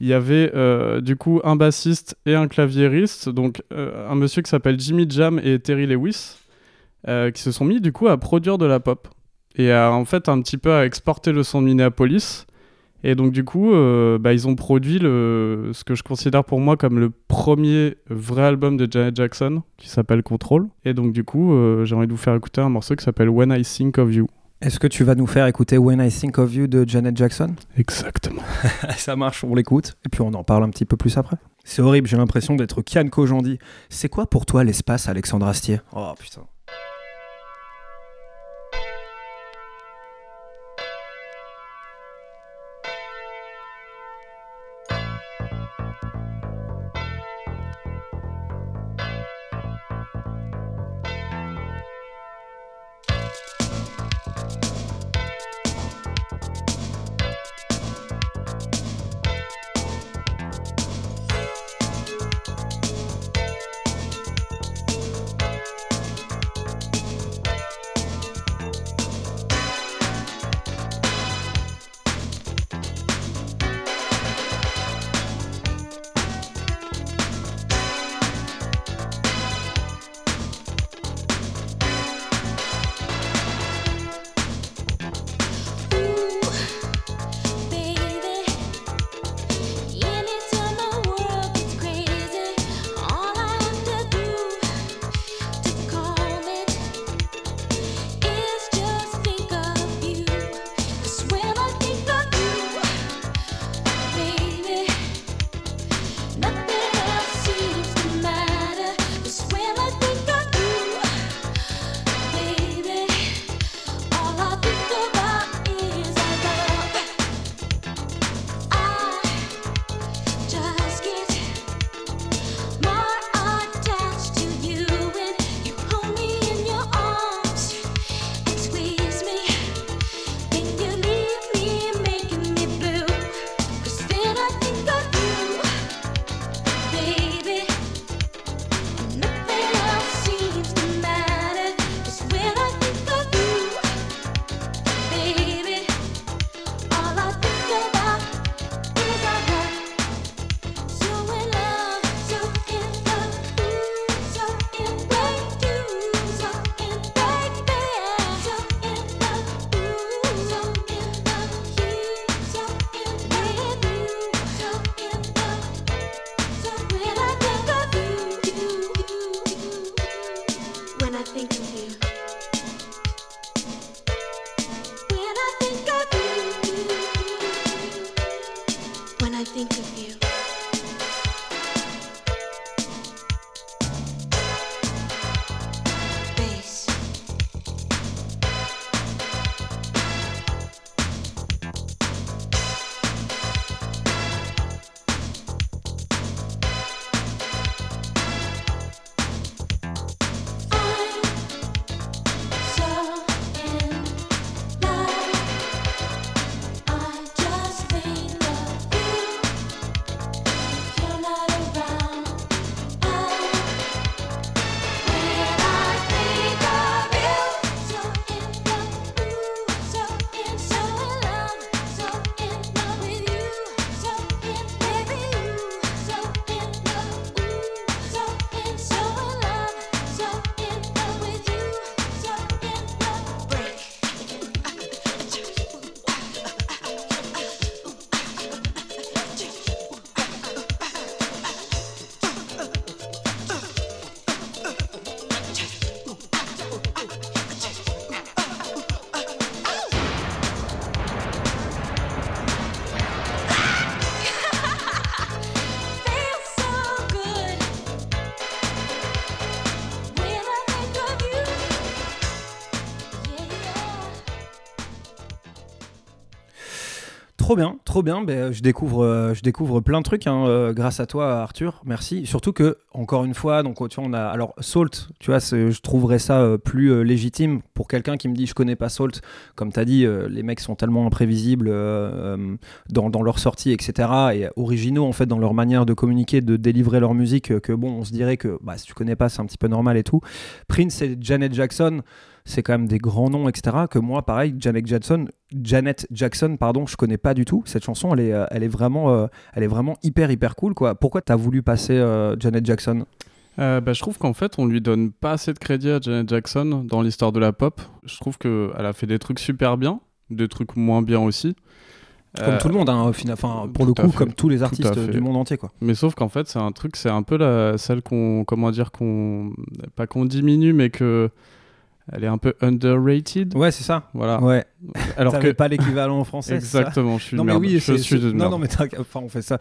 il y avait euh, du coup un bassiste et un claviériste, donc euh, un monsieur qui s'appelle Jimmy Jam et Terry Lewis, euh, qui se sont mis du coup à produire de la pop et à en fait un petit peu à exporter le son de Minneapolis. Et donc du coup, bah, ils ont produit ce que je considère pour moi comme le premier vrai album de Janet Jackson, qui s'appelle Control. Et donc du coup, j'ai envie de vous faire écouter un morceau qui s'appelle When I Think of You. Est-ce que tu vas nous faire écouter When I Think of You de Janet Jackson? Exactement. Ça marche, on l'écoute et puis on en parle un petit peu plus après. C'est horrible, j'ai l'impression d'être Kian Kojandi. C'est quoi pour toi l'espace, Alexandre Astier? Oh putain. Trop bien. Ben, je, découvre, euh, je découvre plein de trucs hein, euh, grâce à toi, Arthur. Merci. Surtout que, encore une fois, donc, tu vois, on a. Alors, Salt, tu vois, je trouverais ça euh, plus légitime pour quelqu'un qui me dit je connais pas Salt. Comme tu as dit, les mecs sont tellement imprévisibles dans, dans leur sortie, etc. Et originaux, en fait, dans leur manière de communiquer, de délivrer leur musique, que bon, on se dirait que bah, si tu connais pas, c'est un petit peu normal et tout. Prince et Janet Jackson c'est quand même des grands noms, etc. Que moi, pareil, Janet Jackson, Janet Jackson, pardon, je connais pas du tout. Cette chanson, elle est, euh, elle est vraiment, euh, elle est vraiment hyper, hyper cool, quoi. Pourquoi t'as voulu passer euh, Janet Jackson? Euh, bah, je trouve qu'en fait, on lui donne pas assez de crédit à Janet Jackson dans l'histoire de la pop. Je trouve qu'elle a fait des trucs super bien, des trucs moins bien aussi. Comme Euh, tout le monde, hein. Enfin, pour le coup, comme tous les artistes du monde entier, quoi. Mais sauf qu'en fait, c'est un truc, c'est un peu la, celle qu'on, comment dire, qu'on, pas qu'on diminue, mais que elle est un peu underrated. Ouais, c'est ça. Voilà. Ouais. Alors que pas l'équivalent en français. ça Exactement, je suis non, une mais merde. oui, Je c'est- suis une Non, merde. non, mais t'inquiète, enfin, on fait ça.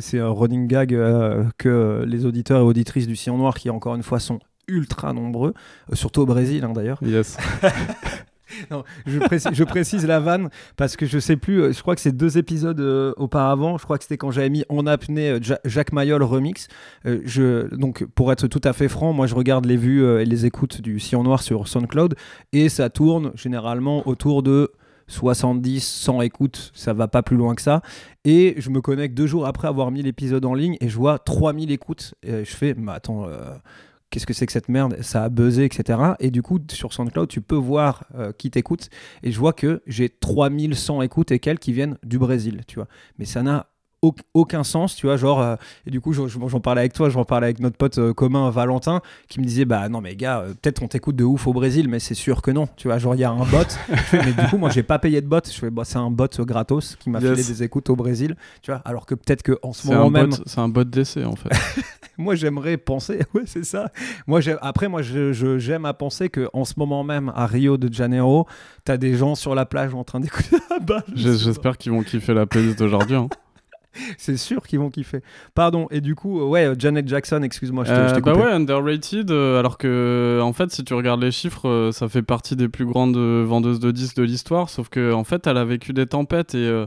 C'est un running gag euh, que les auditeurs et auditrices du Sillon Noir, qui encore une fois sont ultra nombreux, euh, surtout au Brésil hein, d'ailleurs. Yes. Je, précise, la vanne parce que je sais plus, euh, je crois que c'est deux épisodes euh, auparavant, je crois que c'était quand j'avais mis en apnée euh, Ja- Jacques Mayol remix. Donc pour être tout à fait franc, moi je regarde les vues et les écoutes du Sillon Noir sur SoundCloud et ça tourne généralement autour de 70, 100 écoutes, ça va pas plus loin que ça. Et je me connecte deux jours après avoir mis l'épisode en ligne et je vois 3000 écoutes. Et je fais, mais attends, qu'est-ce que c'est que cette merde Ça a buzzé, etc. Et du coup, sur SoundCloud, tu peux voir euh, qui t'écoute. Et je vois que j'ai 3100 écoutes et quelques qui viennent du Brésil, tu vois. Mais ça n'a aucun sens, tu vois, genre, euh, et du coup, j'en parlais avec toi, j'en parlais avec notre pote euh, commun Valentin, qui me disait, bah non, mais gars, euh, peut-être on t'écoute de ouf au Brésil, mais c'est sûr que non, tu vois, genre, il y a un bot, je fais, mais du coup, moi, j'ai pas payé de bot, je fais, bah, c'est un bot gratos qui m'a Yes. filé des écoutes au Brésil, tu vois, alors que peut-être que en ce moment même, c'est un bot d'essai en fait. moi j'aimerais penser, ouais c'est ça. Moi après moi je- je- j'aime à penser que en ce moment même à Rio de Janeiro, t'as des gens sur la plage en train d'écouter. J'ai- sais J'espère qu'ils vont kiffer la playlist d'aujourd'hui. hein. C'est sûr qu'ils vont kiffer. Pardon. Et du coup euh, ouais euh, Janet Jackson, excuse-moi, je t'ai Euh, bah ouais, underrated, euh, alors que en fait, si tu regardes les chiffres, euh, ça fait partie des plus grandes euh, vendeuses de disques de l'histoire, sauf que en fait, elle a vécu des tempêtes et euh,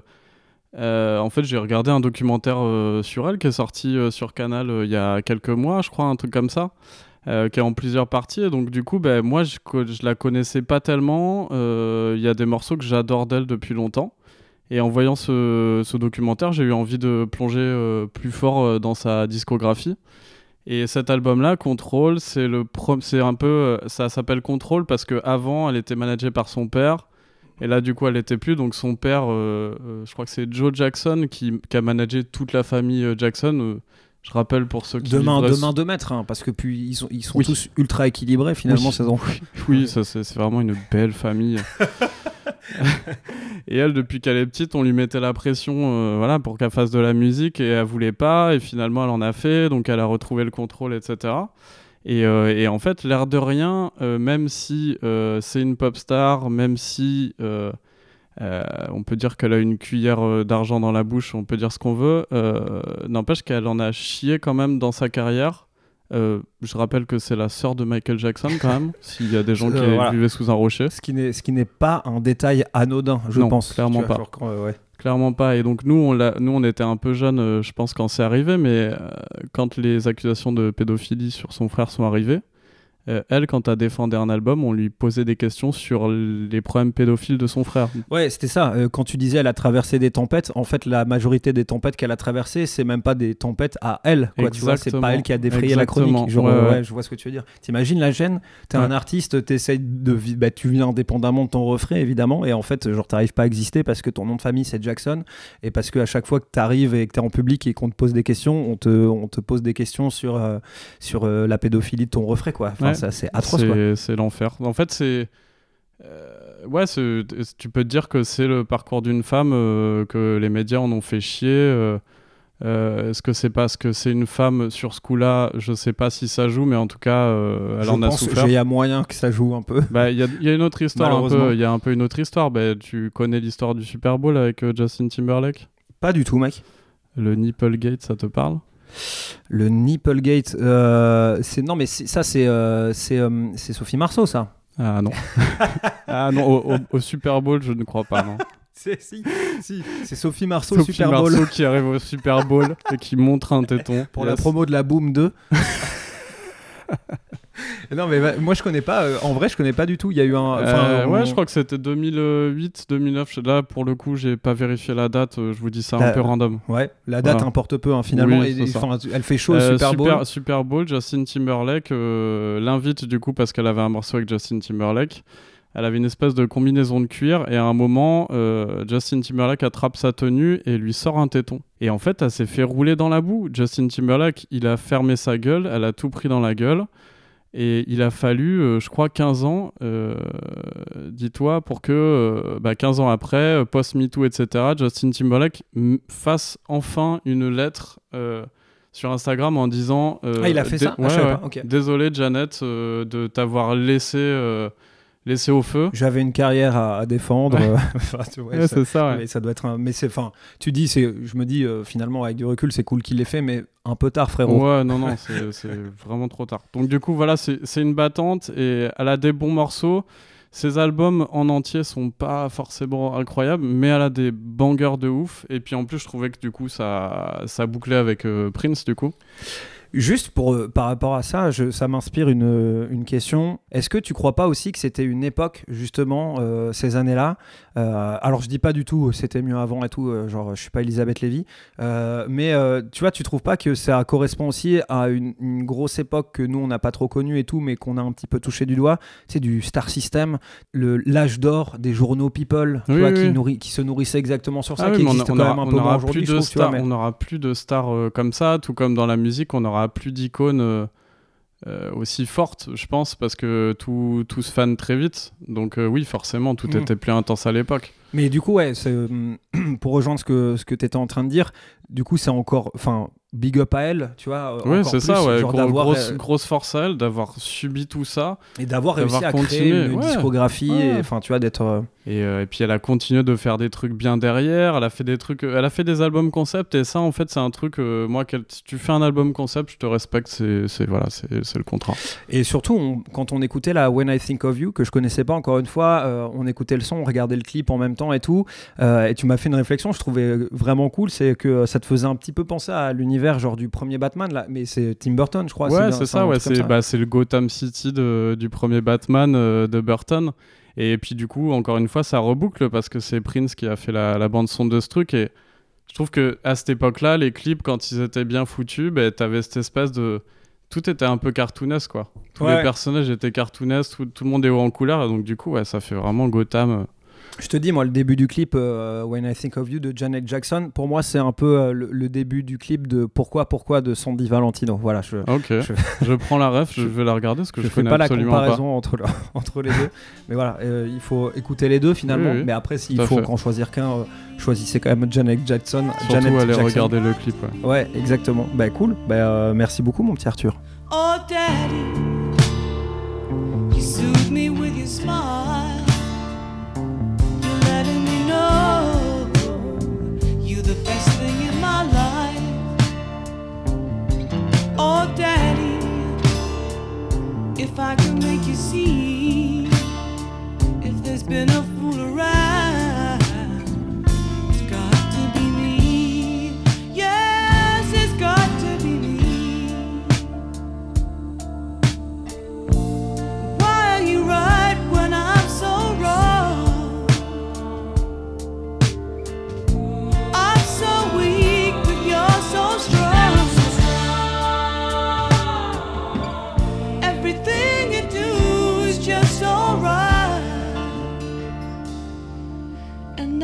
euh, en fait, j'ai regardé un documentaire euh, sur elle qui est sorti euh, sur Canal euh, il y a quelques mois, je crois, un truc comme ça. euh, qui est en plusieurs parties et donc du coup ben, moi je, je la connaissais pas tellement Euh, il y a des morceaux que j'adore d'elle depuis longtemps et en voyant ce, documentaire, j'ai eu envie de plonger euh, plus fort euh, dans sa discographie. Et cet album-là, Control, c'est le c'est un peu, euh, ça s'appelle Control parce que avant, elle était managée par son père. Et là, du coup, elle était plus. Donc, son père, je crois que c'est Joe Jackson qui, qui a managé toute la famille Jackson. Je rappelle pour ceux qui Demain, demain, deux mètres, hein, parce que puis ils sont, ils sont Oui. tous ultra équilibrés finalement Oui. ces enfants. Oui, ça c'est vraiment une belle famille. et elle, depuis qu'elle est petite, on lui mettait la pression, euh, voilà, pour qu'elle fasse de la musique et elle voulait pas. Et finalement, elle en a fait, donc elle a retrouvé le contrôle, etc. Et, euh, et en fait, l'air de rien, euh, même si c'est une pop star, même si on peut dire qu'elle a une cuillère euh, d'argent dans la bouche, on peut dire ce qu'on veut, euh, n'empêche qu'elle en a chié quand même dans sa carrière. Euh, je rappelle que c'est la sœur de Michael Jackson quand même, s'il y a des gens qui Euh, voilà. vivaient sous un rocher. Ce qui n'est pas un détail anodin, je Non, pense. clairement pas. genre quand, euh, ouais. Clairement pas. Et donc nous, on, nous, on était un peu jeunes, euh, je pense, quand c'est arrivé, mais euh, quand les accusations de pédophilie sur son frère sont arrivées, euh, elle, quand elle défendait un album, on lui posait des questions sur les problèmes pédophiles de son frère. Ouais, c'était ça. Euh, quand tu disais elle a traversé des tempêtes, en fait, la majorité des tempêtes qu'elle a traversées, c'est même pas des tempêtes à elle. Quoi, tu vois, c'est pas elle qui a défrayé la chronique. Genre, Ouais, ouais. ouais, je vois ce que tu veux dire. T'imagines la gêne? T'es Ouais. un artiste, t'essayes de vivre, bah, tu vis indépendamment de ton refrain, évidemment, et en fait, genre, t'arrives pas à exister parce que ton nom de famille c'est Jackson, et parce que à chaque fois que t'arrives et que t'es en public et qu'on te pose des questions, on te, on te pose des questions sur, euh, sur la pédophilie de ton refrain, quoi. Enfin. Ça, c'est atroce, C'est- l'enfer. En fait, c'est. euh, ouais, tu peux te dire que c'est le parcours d'une femme, euh, que les médias en ont fait chier. euh, Est-ce que c'est parce que c'est une femme sur ce coup-là? Je sais pas si ça joue, mais en tout cas, elle Je en a pense souffert. qu'il y a moyen que ça joue un peu. Bah, il y a, il y a une autre histoire. Il y a un peu une autre histoire. Bah, tu connais l'histoire du Super Bowl avec Justin Timberlake? Pas du tout, mec. Le Nipplegate, ça te parle? Le Nipplegate, euh, c'est non mais ça c'est euh, c'est euh, c'est Sophie Marceau ça. Ah non. ah non, au, au- au Super Bowl, je ne crois pas, non. C'est si, Sophie Marceau Sophie Super Bowl Marceau qui arrive au Super Bowl et qui montre un téton. pour la promo de la Boom 2. Non mais bah, moi je connais pas. euh, en vrai je connais pas du tout. Il y a eu un. Euh, ouais, on- je crois que c'était 2008, 2009. Là, pour le coup, j'ai pas vérifié la date. euh, Je vous dis ça La- un peu random. Ouais, la date Voilà. importe peu hein, finalement. Oui, et- et- elle fait chaud au Super Bowl. Super, Super Bowl, Justin Timberlake l'invite du coup parce qu'elle avait un morceau avec Justin Timberlake. Elle avait une espèce de combinaison de cuir et à un moment, euh, Justin Timberlake attrape sa tenue et lui sort un téton. Et en fait, elle s'est fait rouler dans la boue. Justin Timberlake, il a fermé sa gueule, elle a tout pris dans la gueule. Et il a fallu, euh, je crois, 15 ans, euh, dis-toi, pour que, euh, bah, 15 ans après, post-MeToo, etc., Justin Timberlake fasse enfin une lettre sur Instagram en disant... Ah, il a fait ça? Ah, ouais, ouais. pas. Désolé, Janet, de t'avoir laissé, laissé au feu. J'avais une carrière à, à défendre. Ouais. enfin, ça, ouais. Mais ça doit être un. Mais c'est. Enfin, tu dis, c'est. Je me dis euh, finalement avec du recul, c'est cool qu'il l'ait fait, mais un peu tard, frérot. Ouais, non, non, c'est vraiment trop tard. Donc, du coup, voilà, c'est c'est une battante et elle a des bons morceaux. Ses albums en entier sont pas forcément incroyables, mais elle a des bangers de ouf. Et puis en plus, je trouvais que du coup, ça, ça bouclait avec euh, Prince, du coup. Juste pour, euh, par rapport à ça, je- ça m'inspire une, une question. Est-ce que tu crois pas aussi que c'était une époque, justement, euh, ces années-là euh, Alors, je dis pas du tout, c'était mieux avant et tout, euh, genre, je suis pas Elisabeth Lévy. mais tu vois, tu trouves pas que ça correspond aussi à une, une grosse époque que nous, on n'a pas trop connue et tout, mais qu'on a un petit peu touché du doigt? C'est du Star System, l'âge d'or des journaux People, tu Oui, vois, oui, qui, oui. qui se nourrissaient exactement sur ça, Ah oui, qui on- existe on quand aura- même un peu aura aujourd'hui, On n'aura plus de stars comme ça, tout comme dans la musique, on plus d'icônes euh, euh, aussi fortes, je pense, parce que tout, tout se fan très vite. Donc euh, oui, forcément, tout Mm. était plus intense à l'époque. Mais du coup, ouais, euh, pour rejoindre ce que, ce que tu étais en train de dire, du coup, c'est encore. Enfin, big up à elle, tu vois. euh, Oui, c'est ça, ouais. genre gros- grosse, euh, grosse force à elle d'avoir subi tout ça. Et d'avoir réussi à créer une ouais. discographie, Ouais. enfin, tu vois, d'être. euh, Et, euh, et puis elle a continué de faire des trucs bien derrière. Elle a fait des trucs, elle a fait des albums concept. Et ça, en fait, c'est un truc. moi, si tu fais un album concept, je te respecte. C'est, voilà, le contrat. Et surtout, on- quand on écoutait la When I Think of You, que je connaissais pas encore une fois, on écoutait le son, on regardait le clip en même temps et tout. euh, et tu m'as fait une réflexion, je trouvais vraiment cool, c'est que ça te faisait un petit peu penser à l'univers genre du premier Batman là, mais c'est Tim Burton, je crois. ouais, c'est ça. Ouais, c'est, bah, le Gotham City de- du premier Batman euh, de Burton. Et puis du coup, encore une fois, ça reboucle parce que c'est Prince qui a fait la, la bande son de ce truc. Et je trouve que à cette époque-là, les clips, quand ils étaient bien foutus, bah, t'avais cette espèce de tout était un peu cartoonesque quoi. Tous Ouais. les personnages étaient cartoonesques, tout, tout le monde est haut en couleur. Et donc du coup, ouais, ça fait vraiment Gotham. Je te dis, moi, le début du clip euh, When I Think of You de Janet Jackson, pour moi, c'est un peu euh, le, le début du clip de Pourquoi, pourquoi de Sandy Valentino. Voilà, je, je, je prends la ref, je vais la regarder parce que je, je fais pas la comparaison entre, le- entre les deux. Mais voilà, euh, il faut écouter les deux finalement. Oui, oui. Mais après, s'il faut fait. en choisir qu'un, euh, choisissez quand même Janet Jackson. Surtout Janet aller Jackson. regarder le clip. ouais. Ouais, exactement. Bah cool. Bah, euh, merci beaucoup, mon petit Arthur. Oh, Daddy, you soothe me with your smile. Oh, Daddy, if I could make you see if there's been a fool around,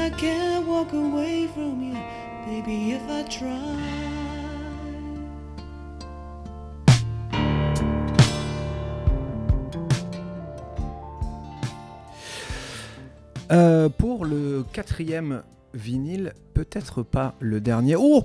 I can't walk away from you, baby, if I try. Euh, pour le quatrième vinyle, peut-être pas le dernier. Oh,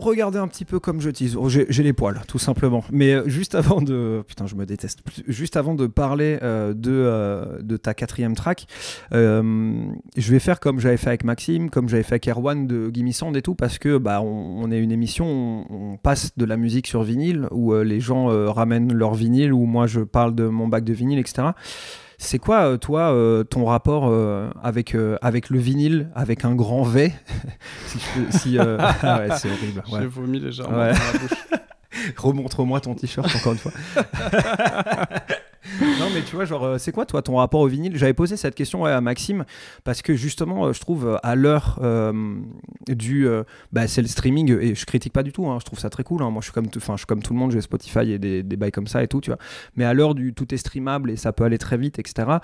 regardez un petit peu comme je tease. Oh, j'ai les poils, tout simplement. Mais euh, juste avant de, putain, je me déteste. Juste avant de parler euh, de euh, de ta quatrième track, je vais faire comme j'avais fait avec Maxime, comme j'avais fait avec Erwan de Gimme et tout, parce que bah on, est une émission, on, on passe de la musique sur vinyle où les gens ramènent leur vinyle, où moi je parle de mon bac de vinyle, etc. C'est quoi, euh, toi, euh, ton rapport euh, avec, euh, avec le vinyle, avec un grand V? Si si, euh, ah ouais, c'est horrible. ouais. J'ai vomi légèrement Ouais. dans la bouche. Remontre-moi ton t-shirt encore une fois. Mais tu vois genre euh, c'est quoi toi ton rapport au vinyle? J'avais posé cette question à Maxime parce que justement euh, je trouve euh, à l'heure du bah, c'est le streaming et je critique pas du tout hein, je trouve ça très cool hein. moi je suis comme enfin je suis comme tout le monde j'ai Spotify et des, des bails comme ça et tout tu vois mais à l'heure du tout est streamable et ça peut aller très vite etc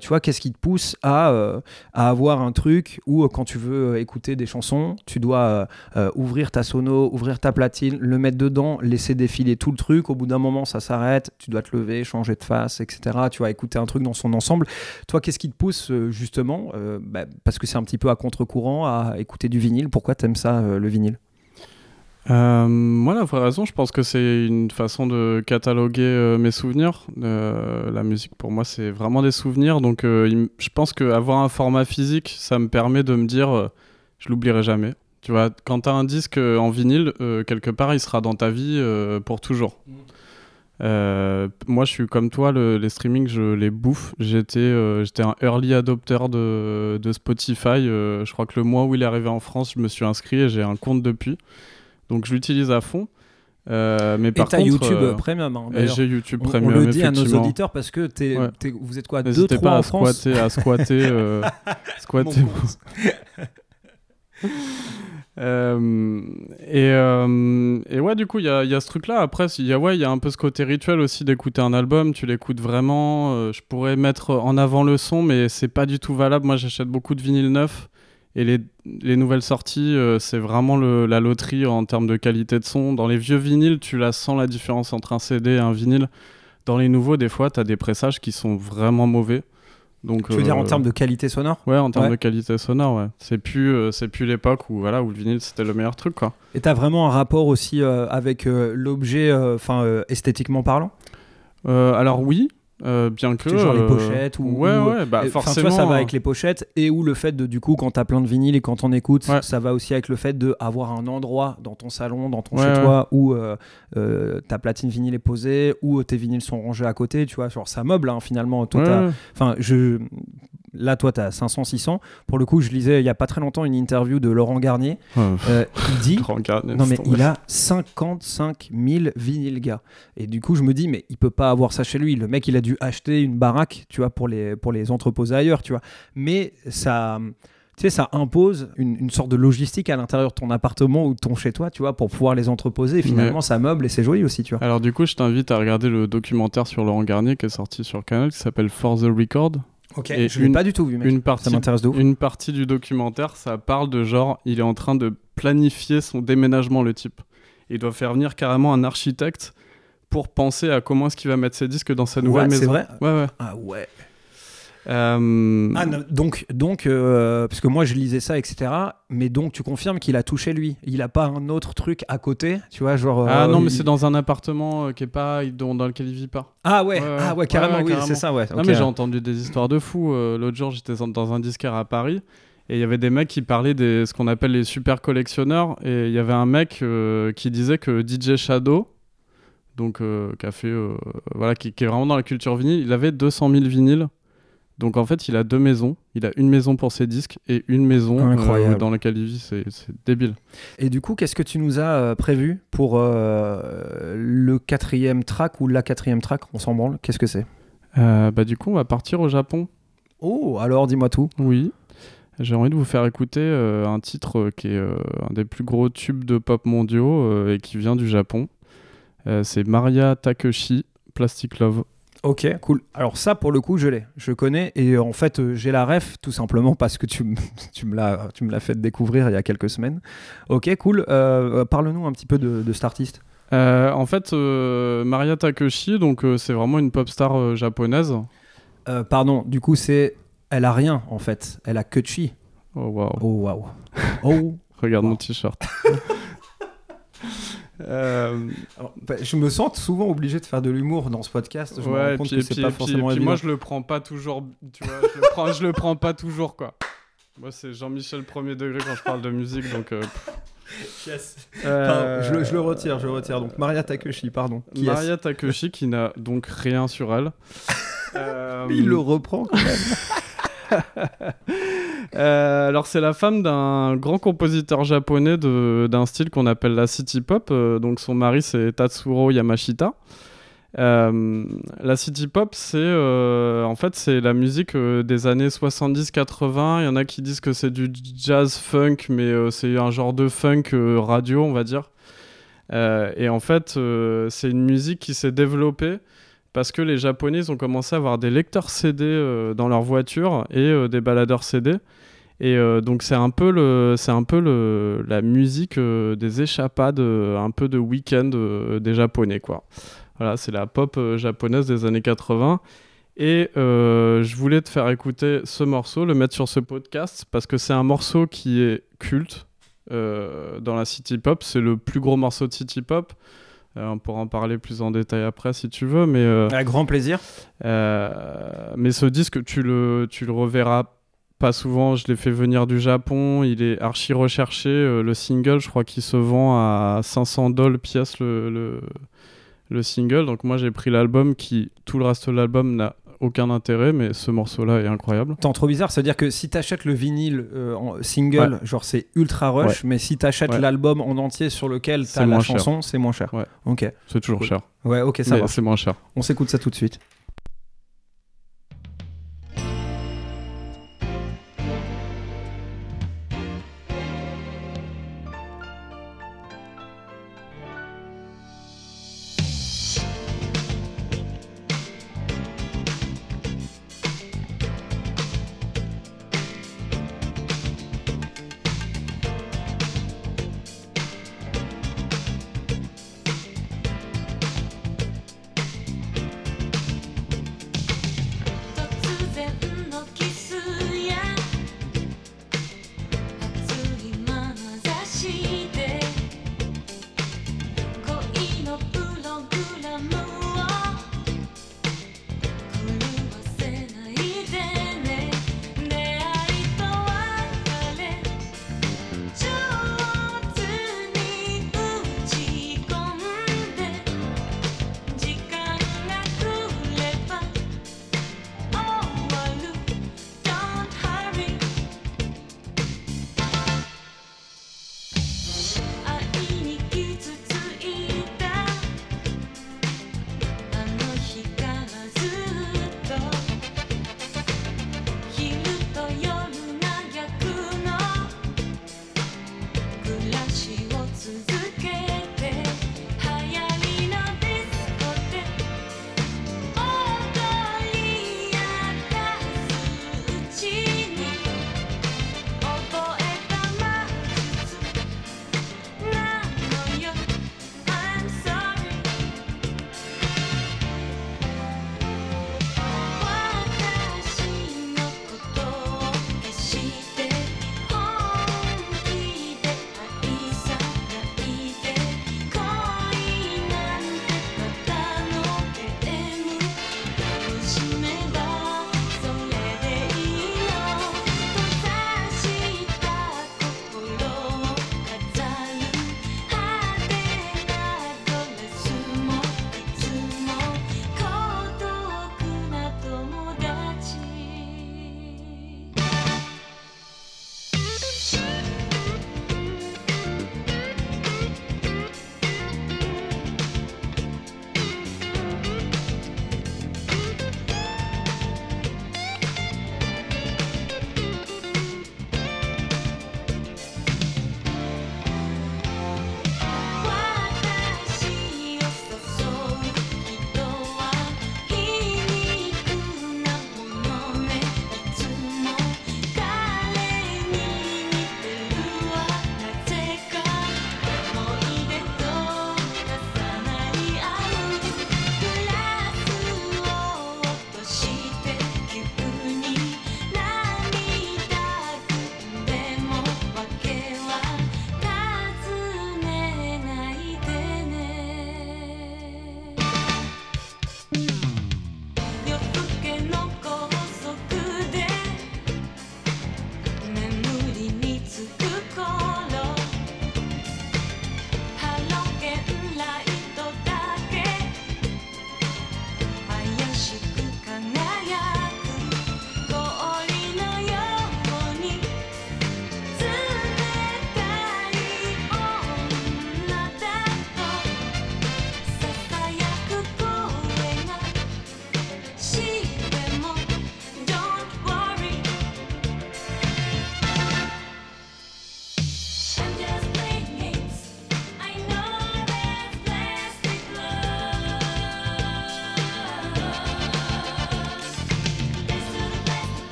tu vois qu'est-ce qui te pousse à, à avoir un truc où quand tu veux écouter des chansons tu dois ouvrir ta sono, ouvrir ta platine, le mettre dedans, laisser défiler tout le truc. Au bout d'un moment, ça s'arrête. Tu dois te lever, changer de face, etc. Tu vas écouter un truc dans son ensemble. Toi, qu'est-ce qui te pousse euh, justement euh, bah, Parce que c'est un petit peu à contre-courant à écouter du vinyle. Pourquoi t'aimes ça, euh, le vinyle? Euh, moi, la vraie raison, je pense que c'est une façon de cataloguer euh, mes souvenirs. Euh, la musique, pour moi, c'est vraiment des souvenirs. Donc, euh, il je pense qu'avoir un format physique, ça me permet de me dire, euh, je l'oublierai jamais. Tu vois, quand tu as un disque euh, en vinyle, euh, quelque part, il sera dans ta vie euh, pour toujours. Euh, moi, je suis comme toi, le- les streamings, je les bouffe. J'étais euh, un early adopter de, de Spotify. Euh, je crois que le mois où il est arrivé en France, je me suis inscrit et j'ai un compte depuis. Donc, je l'utilise à fond. Euh, mais Et par contre, YouTube euh, Premium. hein, et j'ai YouTube On- Premium. On le dit à nos auditeurs parce que t'es- Ouais. t'es- vous êtes quoi Deux, N'hésitez trois pas en à France squatter, à squatter, euh, squatter. Mon. Euh, et, euh, et ouais, du coup, il y a, y a ce truc-là. Après, il y, a, ouais, y a un peu ce côté rituel aussi d'écouter un album. Tu l'écoutes vraiment. euh, je pourrais mettre en avant le son, mais c'est pas du tout valable. Moi, j'achète beaucoup de vinyles neufs. Et les, les nouvelles sorties, c'est vraiment le- la loterie en termes de qualité de son. Dans les vieux vinyles, tu la sens la différence entre un CD et un vinyle. Dans les nouveaux, des fois, tu as des pressages qui sont vraiment mauvais. Donc, Tu veux dire en euh, termes de qualité sonore Ouais, en termes Ouais. de qualité sonore, ouais. C'est plus, euh, c'est plus l'époque où, voilà, où le vinyle c'était le meilleur truc, quoi. Et t'as vraiment un rapport aussi euh, avec l'objet, enfin esthétiquement parlant? Alors oui, euh, bien que. Genre les euh, pochettes ou Ouais, ou, ouais, bah euh, forcément. vois, ça va euh, avec les pochettes et ou le fait de du coup quand t'as plein de vinyles et quand on écoute, Ouais. ça va aussi avec le fait de avoir un endroit dans ton salon, dans ton Ouais, chez toi où euh, euh, ta platine vinyle est posée, où tes vinyles sont rangés à côté, tu vois, genre ça meuble hein, finalement. Toi, enfin je Là, toi, tu as 500, 600. Pour le coup, je lisais il y a pas très longtemps une interview de Laurent Garnier. Euh, il dit Garnier, Non, mais il a 55 000 vinyles, gars. Et du coup, je me dis, mais il peut pas avoir ça chez lui. Le mec, il a dû acheter une baraque, tu vois, pour les, pour les entreposer ailleurs, tu vois. Mais ça. Tu sais, ça impose une, une sorte de logistique à l'intérieur de ton appartement ou de ton chez toi, tu vois, pour pouvoir les entreposer. Et finalement, Ouais. ça meuble et c'est joli aussi, tu vois. Alors du coup, je t'invite à regarder le documentaire sur Laurent Garnier qui est sorti sur Canal qui s'appelle For the Record. Ok, Et je l'ai une- pas du tout vu, mec. Une partie, Ça m'intéresse de ouf. Une partie du documentaire, ça parle de genre, il est en train de planifier son déménagement, le type. Il doit faire venir carrément un architecte pour penser à comment est-ce qu'il va mettre ses disques dans sa nouvelle Ouais, maison. c'est vrai Ouais, ouais. Ah ouais. Euh, Ah, non, donc, donc euh, parce que moi je lisais ça, etc. Mais donc tu confirmes qu'il a touché lui. Il a pas un autre truc à côté, tu vois, genre. Ah euh, non, mais il- c'est dans un appartement qui est pas dans lequel il vit pas. Ah ouais, ah ouais, carrément, oui, c'est ça, ouais. Non, mais j'ai entendu des histoires de fous. L'autre jour, j'étais dans- un disquaire à Paris et il y avait des mecs qui parlaient des ce qu'on appelle les super collectionneurs. Et il y avait un mec qui disait que DJ Shadow, donc qui a fait, voilà, qui, qui est vraiment dans la culture vinyle, il avait 200 000 vinyles. Donc en fait, il a deux maisons. Il a une maison pour ses disques et une maison euh, dans laquelle il vit. C'est débile. Et du coup, qu'est-ce que tu nous as euh, prévu pour euh, le quatrième track ou la quatrième track On s'en branle. Qu'est-ce que c'est? Bah, du coup, on va partir au Japon. Oh, alors dis-moi tout. Oui. J'ai envie de vous faire écouter un titre qui est un des plus gros tubes de pop mondiaux et qui vient du Japon. C'est Maria Takeshi, Plastic Love. Ok, cool. Alors ça, pour le coup, je l'ai, je connais, et euh, en fait, euh, j'ai la ref tout simplement parce que tu, me l'as, tu me l'as fait découvrir il y a quelques semaines. Ok, cool. Euh, Parle-nous un petit peu de, de cet artiste. Euh, en fait, euh, Maria Takeshi, donc c'est vraiment une pop star japonaise. Pardon, du coup, c'est, elle a rien en fait, elle a que chi. Oh waouh. Oh waouh. Oh. Regarde mon t-shirt. Euh, Alors, bah, je me sens souvent obligé de faire de l'humour dans ce podcast. Je me ouais, rends compte puis, que c'est puis- pas puis- forcément puis évident. moi je le prends pas toujours, tu vois, je le prends, je le prends pas toujours quoi. Moi c'est Jean-Michel premier degré quand je parle de musique donc. euh, pff. Pardon, je, le- je le retire, je le retire. Donc Maria Takeshi, pardon. Qui Maria Takeshi qui n'a donc rien sur elle. Euh, Il le reprend quand même. Euh, alors c'est la femme d'un grand compositeur japonais d'un style qu'on appelle la city pop. Euh, donc son mari c'est Tatsuro Yamashita. Euh, la city pop c'est en fait c'est la musique des années 70-80. Il y en a qui disent que c'est du jazz funk, mais c'est un genre de funk radio on va dire. Et en fait c'est une musique qui s'est développée parce que les Japonais ont commencé à avoir des lecteurs CD euh, dans leur voiture et euh, des baladeurs CD. Et euh, donc c'est un peu le, un peu le, la musique des échappades, un peu de week-end des Japonais quoi. Voilà, c'est la pop japonaise des années 80. Et je voulais te faire écouter ce morceau, le mettre sur ce podcast parce que c'est un morceau qui est culte dans la city pop. C'est le plus gros morceau de city pop. Euh, on pourra en parler plus en détail après si tu veux, mais euh, Avec grand plaisir. euh, mais ce disque, tu le, tu le reverras pas souvent. Je l'ai fait venir du Japon. Il est archi recherché. Euh, le single, je crois qu'il se vend à 500 dollars pièce le, le, le single. Donc moi, j'ai pris l'album qui, tout le reste de l'album n'a aucun intérêt, mais ce morceau-là est incroyable. Tant trop bizarre, c'est-à-dire que si t'achètes le vinyle euh, en single, genre c'est ultra rush, Ouais. mais si t'achètes Ouais. l'album en entier sur lequel t'as la chanson, c'est moins cher. Ouais. Ok. C'est toujours cher. Ouais, ok, ça va. C'est moins cher. On s'écoute ça tout de suite.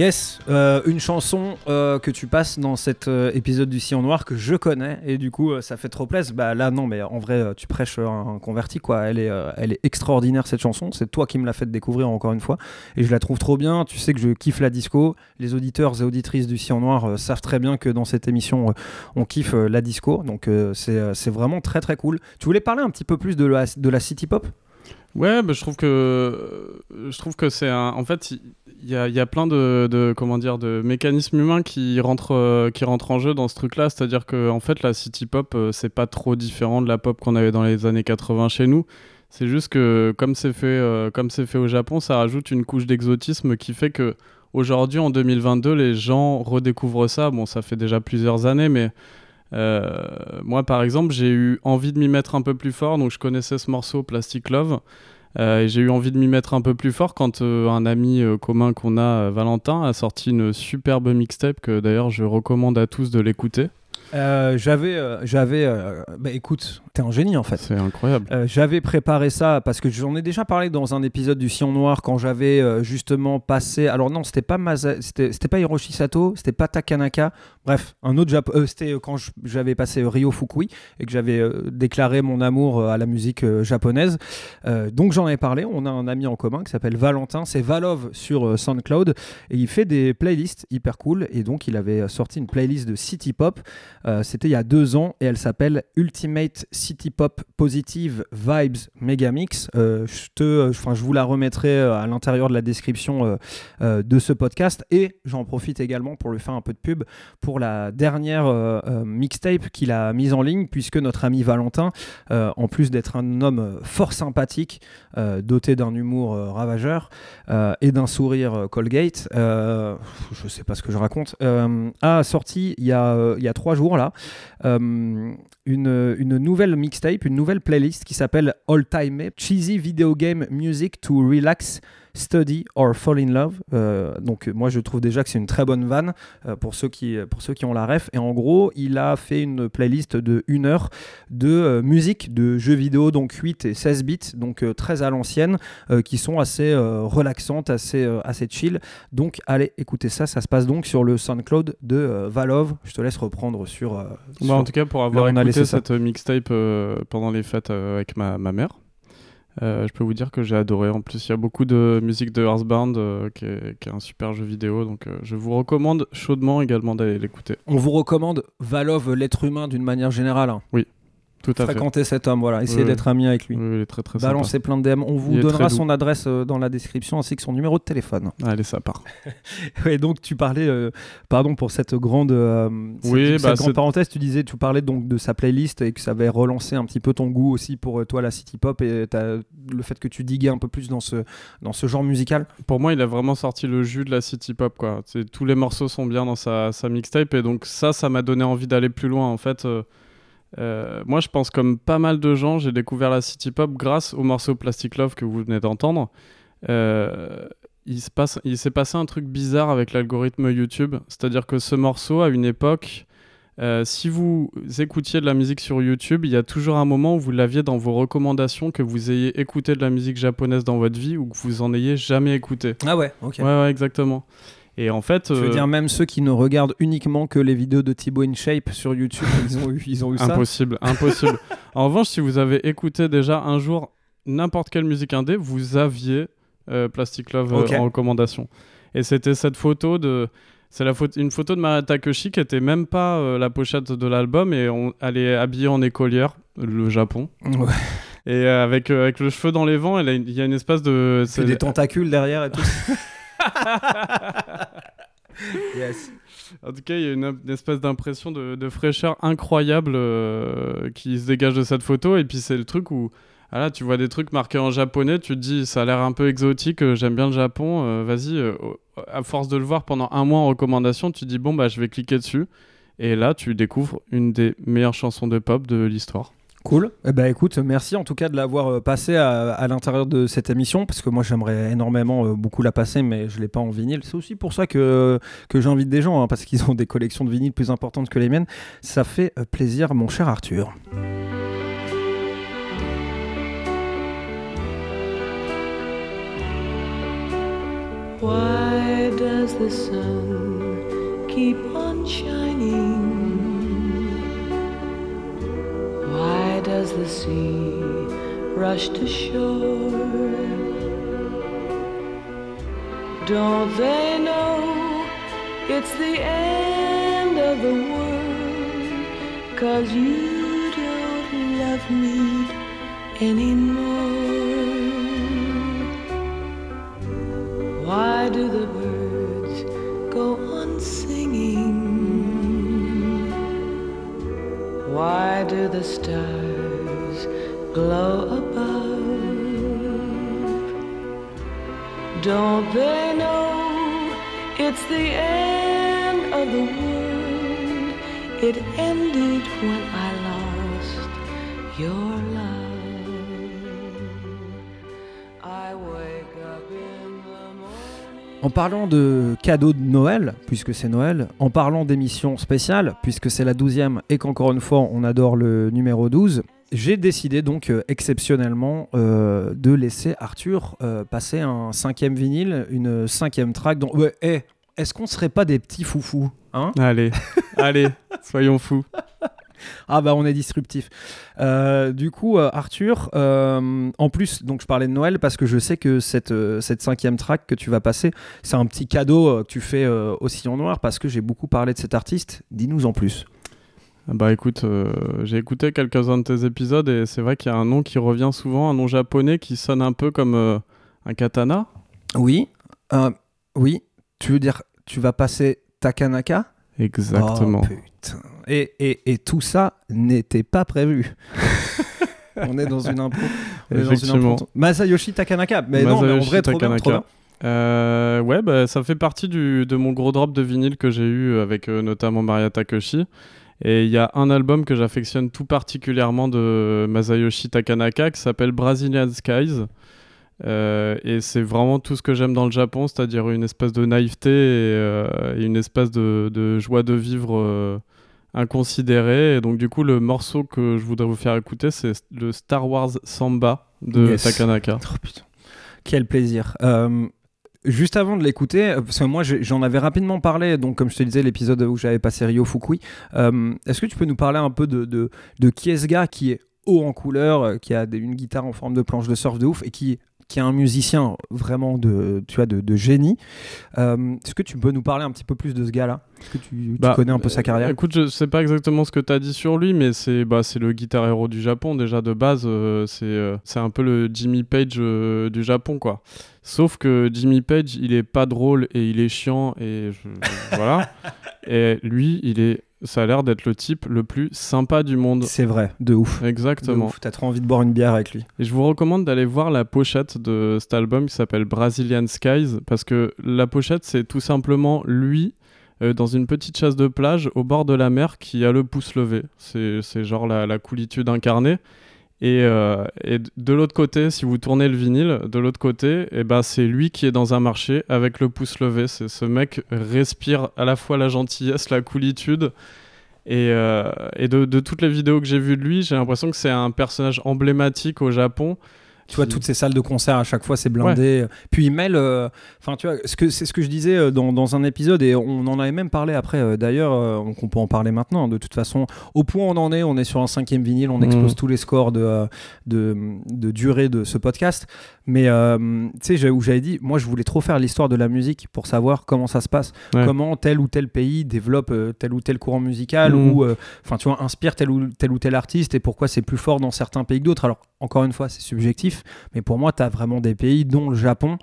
Yes, euh, une chanson euh, que tu passes dans cet euh, épisode du Sillon Noir que je connais et du coup ça fait trop plaisir. Bah là non mais en vrai tu prêches un converti quoi. Elle est, elle est extraordinaire cette chanson. C'est toi qui me l'as fait découvrir encore une fois et je la trouve trop bien. Tu sais que je kiffe la disco. Les auditeurs et auditrices du Sillon Noir savent très bien que dans cette émission on kiffe la disco. Donc c'est c'est vraiment très très cool. Tu voulais parler un petit peu plus de la, de la city pop? Ouais, bah, je trouve que je trouve que c'est un. En fait, il y a, plein de, comment dire de mécanismes humains qui rentrent euh, qui rentrent en jeu dans ce truc-là. C'est-à-dire que en fait, la city pop, euh, c'est pas trop différent de la pop qu'on avait dans les années 80 chez nous. C'est juste que comme c'est fait euh, comme c'est fait au Japon, ça rajoute une couche d'exotisme qui fait que aujourd'hui, en 2022, les gens redécouvrent ça. Bon, ça fait déjà plusieurs années, mais euh, moi, par exemple, j'ai eu envie de m'y mettre un peu plus fort. Donc, je connaissais ce morceau Plastic Love. Euh, j'ai eu envie de m'y mettre un peu plus fort quand euh, un ami euh, commun qu'on a, Valentin, a sorti une superbe mixtape que d'ailleurs je recommande à tous de l'écouter. J'avais, bah écoute, t'es un génie en fait. C'est incroyable. Euh, j'avais préparé ça parce que j'en ai déjà parlé dans un épisode du Sion Noir quand j'avais euh, justement passé. Alors non, c'était pas Masa... c'était c'était pas Hiroshi Sato, c'était pas Takanaka. Bref, un autre Jap... euh, c'était euh, quand j'avais passé Ryo Fukui et que j'avais déclaré mon amour à la musique japonaise. Donc j'en ai parlé. On a un ami en commun qui s'appelle Valentin. C'est Valov sur SoundCloud et il fait des playlists hyper cool. Et donc il avait sorti une playlist de city pop. C'était il y a deux ans et elle s'appelle Ultimate City Pop Positive Vibes Megamix. Euh, je, euh, vous la remettrai euh, à l'intérieur de la description euh, de ce podcast et j'en profite également pour lui faire un peu de pub pour la dernière mixtape qu'il a mise en ligne puisque notre ami Valentin, en plus d'être un homme fort sympathique, doté d'un humour ravageur et d'un sourire Colgate, je sais pas ce que je raconte, a sorti il y a, y a trois jours là une, une nouvelle mixtape, une nouvelle playlist qui s'appelle All Time Cheesy Video Game Music to Relax. Study or Fall in Love. Euh, donc moi je trouve déjà que c'est une très bonne vanne euh, pour, ceux qui, pour ceux qui ont la ref. Et en gros il a fait une playlist de une heure de euh, musique de jeux vidéo, donc 8 et 16 bits, donc euh, très à l'ancienne, euh, qui sont assez euh, relaxantes, assez, euh, assez chill. Donc allez écouter ça, ça se passe donc sur le SoundCloud de euh, Valov. Je te laisse reprendre sur... euh, sur- en tout cas, pour avoir écouté cette mixtape euh, pendant les fêtes euh, avec ma, ma mère, euh, je peux vous dire que j'ai adoré. En plus, il y a beaucoup de musique de Earthbound, euh, qui, est, qui est un super jeu vidéo. Donc, euh, je vous recommande chaudement également d'aller l'écouter. On vous recommande Valov, l'être humain d'une manière générale. hein. Oui, tout à fait. Fréquentez cet homme, voilà, essayez Oui, d'être ami avec lui. Oui, il est très très Balancez sympa. plein de DM. On vous Il donnera son adresse euh, dans la description ainsi que son numéro de téléphone. Allez, ça part. Et donc tu parlais, euh, pardon pour cette grande, euh, cette- Oui, cette bah, grande parenthèse, tu disais, tu parlais donc de sa playlist et que ça avait relancé un petit peu ton goût aussi pour euh, toi la city pop et le fait que tu diguais un peu plus dans ce, dans ce genre musical. Pour moi, il a vraiment sorti le jus de la city pop. Quoi. Tous les morceaux sont bien dans sa, sa mixtape. Et donc, ça, ça m'a donné envie d'aller plus loin. En fait, euh, moi, je pense, comme pas mal de gens, j'ai découvert la city pop grâce au morceau Plastic Love que vous venez d'entendre. Euh, il se passe- il s'est passé un truc bizarre avec l'algorithme YouTube. C'est-à-dire que ce morceau, à une époque, euh, si vous écoutiez de la musique sur YouTube, il y a toujours un moment où vous l'aviez dans vos recommandations que vous ayez écouté de la musique japonaise dans votre vie ou que vous en ayez jamais écouté. Ah ouais, ok. Ouais, ouais, exactement. Et en fait, Tu veux euh, dire même ceux qui ne regardent uniquement que les vidéos de Thibaut InShape sur YouTube, ils ont eu, ils ont eu ça. impossible, impossible. en revanche, si vous avez écouté déjà un jour n'importe quelle musique indé, vous aviez euh, Plastic Love euh, en recommandation. Et c'était cette photo de. C'est la photo, une photo de Maria Takeshi qui était même pas euh, la pochette de l'album et on, elle est habillée en écolière, le Japon. Ouais. Et euh, avec, euh, avec le cheveu dans les vents, il y a une espèce de. C'est des tentacules derrière et tout. yes. En tout cas, il y a une, espèce d'impression de, fraîcheur incroyable euh, qui se dégage de cette photo. Et puis, c'est le truc où ah là, tu vois des trucs marqués en japonais, tu te dis, ça a l'air un peu exotique, euh, j'aime bien le Japon, euh, vas-y. à force de le voir pendant un mois en recommandation, tu te dis, bon, bah, je vais cliquer dessus. Et là, tu découvres une des meilleures chansons de pop de l'histoire. Cool. Eh ben écoute, merci en tout cas de l'avoir euh, passé à, à l'intérieur de cette émission parce que moi j'aimerais énormément euh, beaucoup la passer mais je l'ai pas en vinyle. C'est aussi pour ça que, que j'invite des gens hein, parce qu'ils ont des collections de vinyles plus importantes que les miennes. Ça fait euh, plaisir mon cher Arthur. Why Why does the sun keep on shining? Why does the sea rush to shore? Don't they know it's the end of the world? Cause you don't love me anymore. Why do the birds go Why do the stars glow above? Don't they know it's the end of the world? It ended when I En parlant de cadeaux de Noël, puisque c'est Noël, en parlant d'émissions spéciales, puisque c'est la 12e et qu'encore une fois on adore le numéro 12, j'ai décidé donc euh, exceptionnellement euh, de laisser Arthur euh, passer un cinquième vinyle, une cinquième track. Donc, ouais, eh, est-ce qu'on serait pas des petits foufous hein? Allez, allez, soyons fous. Ah bah on est disruptif. Euh, du coup, euh, Arthur, euh, en plus, donc je parlais de Noël parce que je sais que cette, cette cinquième track que tu vas passer, c'est un petit cadeau que tu fais au Sillon Noir parce que j'ai beaucoup parlé de cet artiste. Dis-nous en plus. Bah écoute, euh, j'ai écouté quelques-uns de tes épisodes et c'est vrai qu'il y a un nom qui revient souvent, un nom japonais qui sonne un peu comme euh, un katana. Oui, euh, oui, tu veux dire, tu vas passer Takanaka? Exactement. Oh, Et, et, et tout ça n'était pas prévu. on est dans une impro. On est dans une Effectivement. impro. Masayoshi Takanaka. Mais non, mais en Masayoshi vrai, trop bien, trop bien. Euh, ouais, bah, ça fait partie du, de mon gros drop de vinyle que j'ai eu avec euh, notamment Maria Takeshi. Et il y a un album que j'affectionne tout particulièrement de Masayoshi Takanaka qui s'appelle Brazilian Skies. Euh, et c'est vraiment tout ce que j'aime dans le Japon, c'est-à-dire une espèce de naïveté et, euh, et une espèce de, de joie de vivre euh, inconsidérée. Et donc du coup, le morceau que je voudrais vous faire écouter, c'est le Star Wars Samba de Yes. Takanaka. Oh, putain. Quel plaisir. Juste avant de l'écouter, parce que moi j'en avais rapidement parlé, donc comme je te disais, l'épisode où j'avais passé Ryo Fukui, est-ce que tu peux nous parler un peu de, de, de qui est ce gars qui est haut en couleur, qui a des- une guitare en forme de planche de surf de ouf et qui, qui est un musicien vraiment de, tu vois, de, de génie Euh, Est-ce que tu peux nous parler un petit peu plus de ce gars-là? Est-ce que tu, tu Bah, connais un peu sa euh, carrière Écoute, je sais pas exactement ce que tu as dit sur lui, mais c'est bah, le guitar héros du Japon déjà de base. euh, c'est euh, c'est un peu le Jimmy Page euh, du Japon, quoi. Sauf que Jimmy Page, il est pas drôle et il est chiant et je- voilà. Et lui, il est, ça a l'air d'être le type le plus sympa du monde. C'est vrai, de ouf. Exactement. T'as trop envie de boire une bière avec lui. Et je vous recommande d'aller voir la pochette de cet album qui s'appelle Brazilian Skies parce que la pochette c'est tout simplement lui euh, dans une petite chasse de plage au bord de la mer qui a le pouce levé. C'est c'est genre la, la coolitude incarnée. Et, euh, de l'autre côté, si vous tournez le vinyle, de l'autre côté, eh ben, c'est lui qui est dans un marché avec le pouce levé. C'est ce mec respire à la fois la gentillesse, la coolitude. Et, euh, et de toutes les vidéos que j'ai vues de lui, j'ai l'impression que c'est un personnage emblématique au Japon. Tu vois, qui- toutes ces salles de concert, à chaque fois, c'est blindé. Puis il mêle. euh, Enfin, tu vois, ce que, c'est ce que je disais euh, dans, dans un épisode, et on en avait même parlé après, euh, d'ailleurs, euh, on peut en parler maintenant. De toute façon, au point où on en est, on est sur un cinquième vinyle, on explose Mhm. tous les scores de, de, de durée de ce podcast. Mais, tu sais, où j'avais dit, moi, je voulais trop faire l'histoire de la musique pour savoir comment ça se passe, Ouais. comment tel ou tel pays développe tel ou tel courant musical, Mhm. ou, enfin, tu vois, inspire tel ou tel ou tel artiste, et pourquoi c'est plus fort dans certains pays que d'autres. Alors, encore une fois, c'est subjectif, mais pour moi, tu as vraiment des pays, dont le Japon,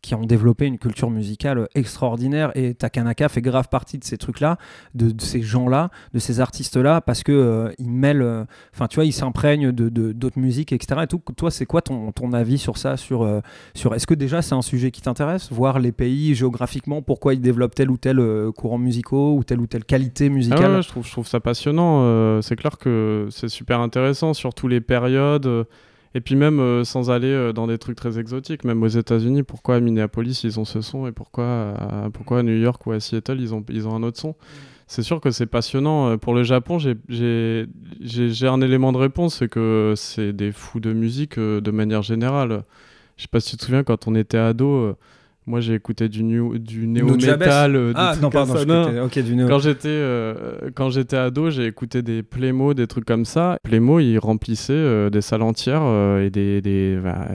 qui ont développé une culture musicale extraordinaire. Et Takanaka fait grave partie de ces trucs-là, de, de ces gens-là, de ces artistes-là, parce que euh, ils mêlent, euh, enfin, tu vois, ils s'imprègnent de d'autres musiques, etc. Et tout. Toi, c'est quoi ton, ton avis sur ça sur, euh, sur Est-ce que déjà c'est un sujet qui t'intéresse? Voir les pays géographiquement, pourquoi ils développent tel ou tel euh, courant musicaux ou telle ou telle qualité Ah musicale? ouais, je, trouve, je trouve ça passionnant. c'est clair que c'est super intéressant sur toutes les périodes. Euh, et puis même euh, sans aller euh, dans des trucs très exotiques, même aux États-Unis, pourquoi à Minneapolis ils ont ce son et pourquoi à, pourquoi à New York ou à Seattle ils ont, ils ont un autre son? C'est sûr que c'est passionnant. Euh, Pour le Japon, j'ai- un élément de réponse, c'est que c'est des fous de musique euh, de manière générale. Je sais pas si tu te souviens, quand on était ado, euh, Moi, j'ai écouté du, new- du néo-metal. euh, Ah, non, pardon, ça. je Non. écoutais- ok, du néo. Quand j'étais euh, quand j'étais ado, j'ai écouté des Playmo, des trucs comme ça. Playmo, ils remplissaient euh, des salles entières euh, et des, des, bah,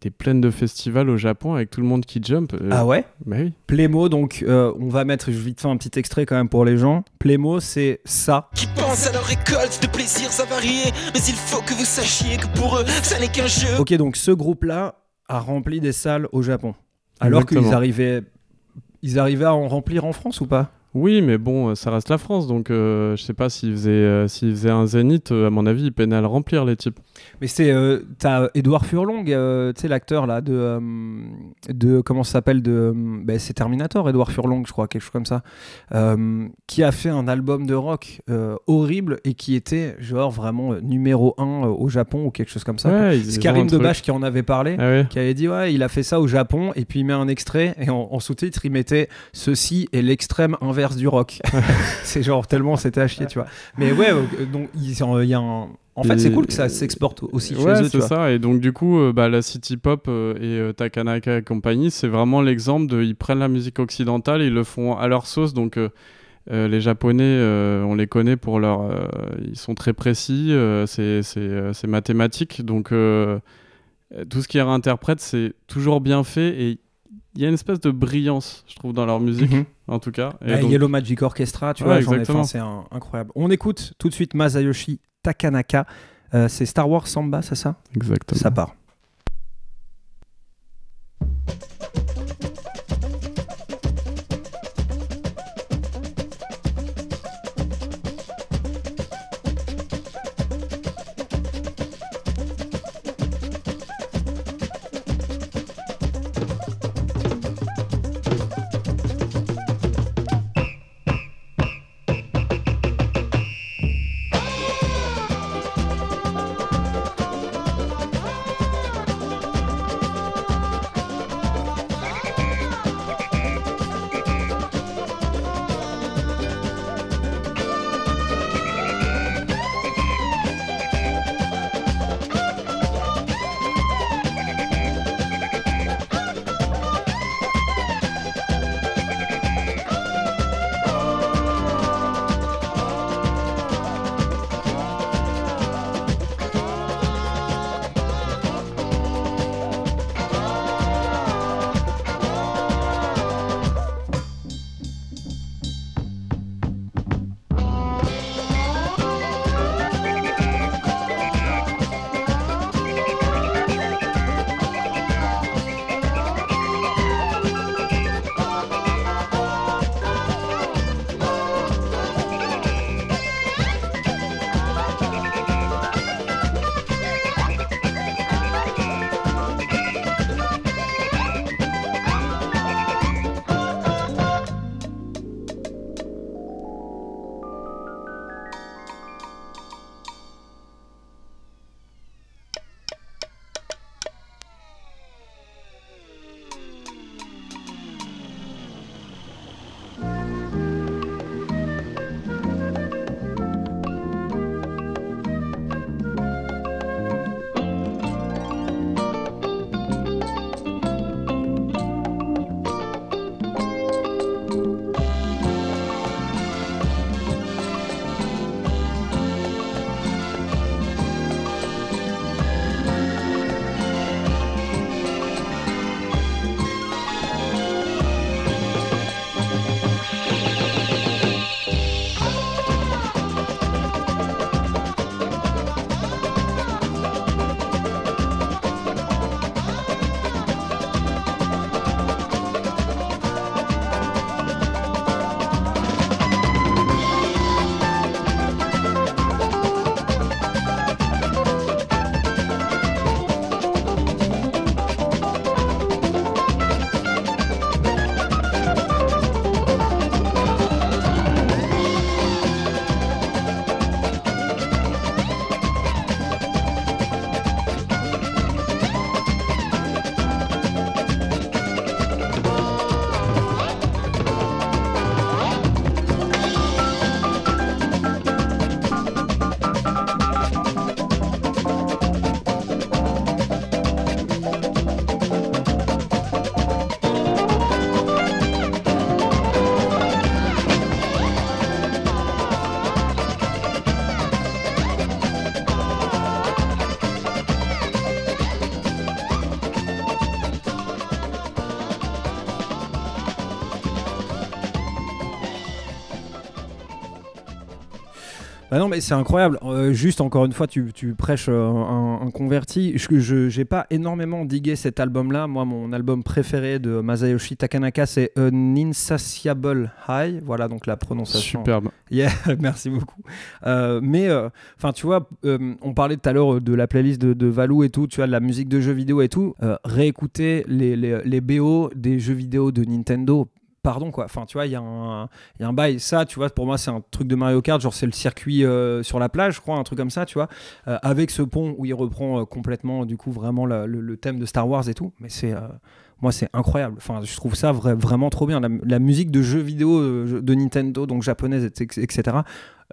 des plaines de festivals au Japon avec tout le monde qui jump. euh. Ah ouais? Bah oui. Playmo, donc euh, on va mettre vite fait un petit extrait quand même pour les gens. Playmo, c'est ça. Qui pensent à leur récolte de plaisir avariés Mais il faut que vous sachiez que pour eux, ça n'est qu'un jeu Ok, donc ce groupe-là a rempli des salles au Japon. Alors qu'ils Exactement. arrivaient, ils arrivaient à en remplir en France ou pas? Oui, mais bon, euh, ça reste la France, donc euh, je sais pas s'ils faisaient, euh, un zénith, euh, à mon avis, ils peinaient à le remplir, les types. Mais c'est. euh, T'as Edouard Furlong, tu sais, l'acteur là, de. de comment ça s'appelle de, ben, C'est Terminator, Edouard Furlong, je crois, quelque chose comme ça. qui a fait un album de rock horrible et qui était, genre, vraiment numéro 1 au Japon ou quelque chose comme ça. Ouais, C'est Karim. Debache qui en avait parlé, Ah ouais. qui avait dit, ouais, il a fait ça au Japon et puis il met un extrait et en, en sous-titre, il mettait Ceci est l'extrême inverse du rock. c'est genre tellement c'était à chier, tu vois. Mais ouais, euh, donc il y a un. En fait, c'est cool que ça s'exporte aussi ouais, chez eux, c'est vois. ça. Et donc, du coup, euh, bah, la City Pop euh, et euh, Takanaka et compagnie, c'est vraiment l'exemple de. Ils prennent la musique occidentale ils le font à leur sauce. Donc, les Japonais, euh, on les connaît pour leur. euh, ils sont très précis, euh, c'est mathématique. Donc, tout ce qu'ils réinterprètent, c'est toujours bien fait et il y a une espèce de brillance, je trouve, dans leur musique, Mhm. en tout cas. Et Bah, donc- Yellow Magic Orchestra, tu Ouais, vois, c'est incroyable. On écoute tout de suite Masayoshi Takanaka. Euh, c'est Star Wars Samba, c'est ça? Exactement. Ça part. Bah non, mais c'est incroyable. Euh, juste encore une fois, tu, tu prêches euh, un, un converti. Je j'ai pas énormément digué cet album-là. Moi, mon album préféré de Masayoshi Takanaka, c'est An Insatiable High. Voilà donc la prononciation. Superbe. Yeah, merci beaucoup. Euh, mais enfin, tu vois, on parlait tout à l'heure de la playlist de, de Valou et tout. Tu vois, de la musique de jeux vidéo et tout. Réécouter les, les, les BO des jeux vidéo de Nintendo. Pardon quoi, enfin tu vois, il y, a un- il y a un bail, ça tu vois, pour moi c'est un truc de Mario Kart, genre c'est le circuit euh, sur la plage, je crois, un truc comme ça, tu vois, euh, avec ce pont où il reprend euh, complètement du coup vraiment la- le, le thème de Star Wars et tout, mais c'est, moi c'est incroyable, enfin je trouve ça vra- vraiment trop bien, la, la musique de jeux vidéo de Nintendo, donc japonaise, etc.,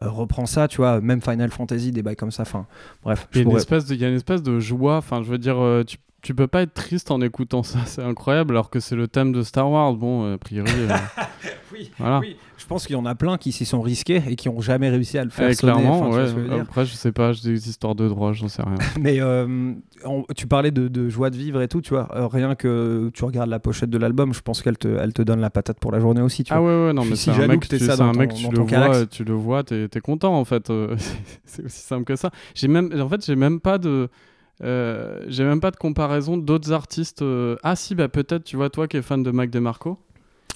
reprend ça, tu vois, même Final Fantasy, des bails comme ça, enfin bref. Il y, a je une pourrais- espèce de, il y a une espèce de joie, enfin je veux dire, tu, tu peux pas être triste en écoutant ça, c'est incroyable, alors que c'est le thème de Star Wars, bon, euh, a priori... euh, Oui, Voilà. oui, je pense qu'il y en a plein qui s'y sont risqués et qui ont jamais réussi à le faire eh, sonner, clairement, ouais. Après, je sais pas, j'ai des histoires de droit, j'en sais rien. Mais euh, on- tu parlais de, de joie de vivre et tout, tu vois. euh, rien que tu regardes la pochette de l'album, je pense qu'elle te, elle te donne la patate pour la journée aussi, tu Ah vois. ouais, ouais, non, mais suis c'est si un mec, tu, ça c'est dans un mec, ton- tu dans le ton vois, tu le vois, t'es, t'es content en fait. c'est aussi simple que ça. J'ai même, en fait, j'ai même pas de, j'ai même pas de comparaison d'autres artistes. euh, Ah si, bah peut-être, tu vois, toi qui es fan de Mac DeMarco.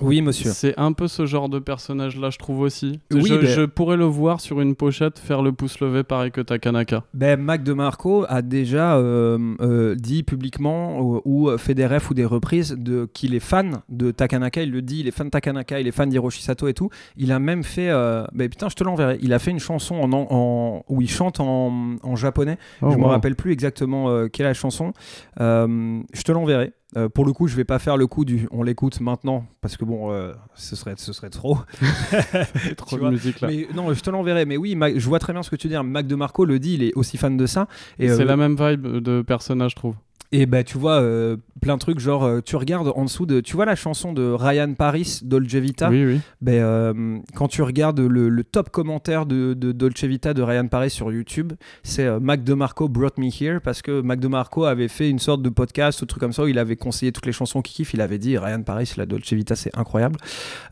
Oui, monsieur. C'est un peu ce genre de personnage-là, je trouve aussi. Oui, je, ben- je pourrais le voir sur une pochette faire le pouce levé pareil que Takanaka. Ben, Mac DeMarco a déjà euh, euh, dit publiquement ou, ou fait des refs ou des reprises de qu'il est fan de Takanaka. Il le dit, il est fan de Takanaka, il est fan d'Hiroshi Sato et tout. Il a même fait, euh, ben putain, je te l'enverrai. Il a fait une chanson en, en- en- où il chante en, en japonais. Oh, je me wow. rappelle plus exactement quelle est la chanson. Je te l'enverrai. Euh, pour le coup, je vais pas faire le coup du on l'écoute maintenant parce que bon, euh, ce serait ce serait trop. Trop de musique, là. Mais non, je te l'enverrai. Mais oui, Mac- je vois très bien ce que tu dis. Mac DeMarco le dit, il est aussi fan de ça. Et c'est euh, la même vibe de personnage, je trouve. Et bah tu vois euh, plein de trucs genre euh, tu regardes en dessous de tu vois la chanson de Ryan Paris Dolce Vita Oui, oui. ben, euh, quand tu regardes le, le top commentaire de, de Dolce Vita de Ryan Paris sur YouTube c'est Mac DeMarco brought me here parce que Mac DeMarco avait fait une sorte de podcast ou truc comme ça où il avait conseillé toutes les chansons qu'il kiffe. Il avait dit Ryan Paris la Dolce Vita c'est incroyable.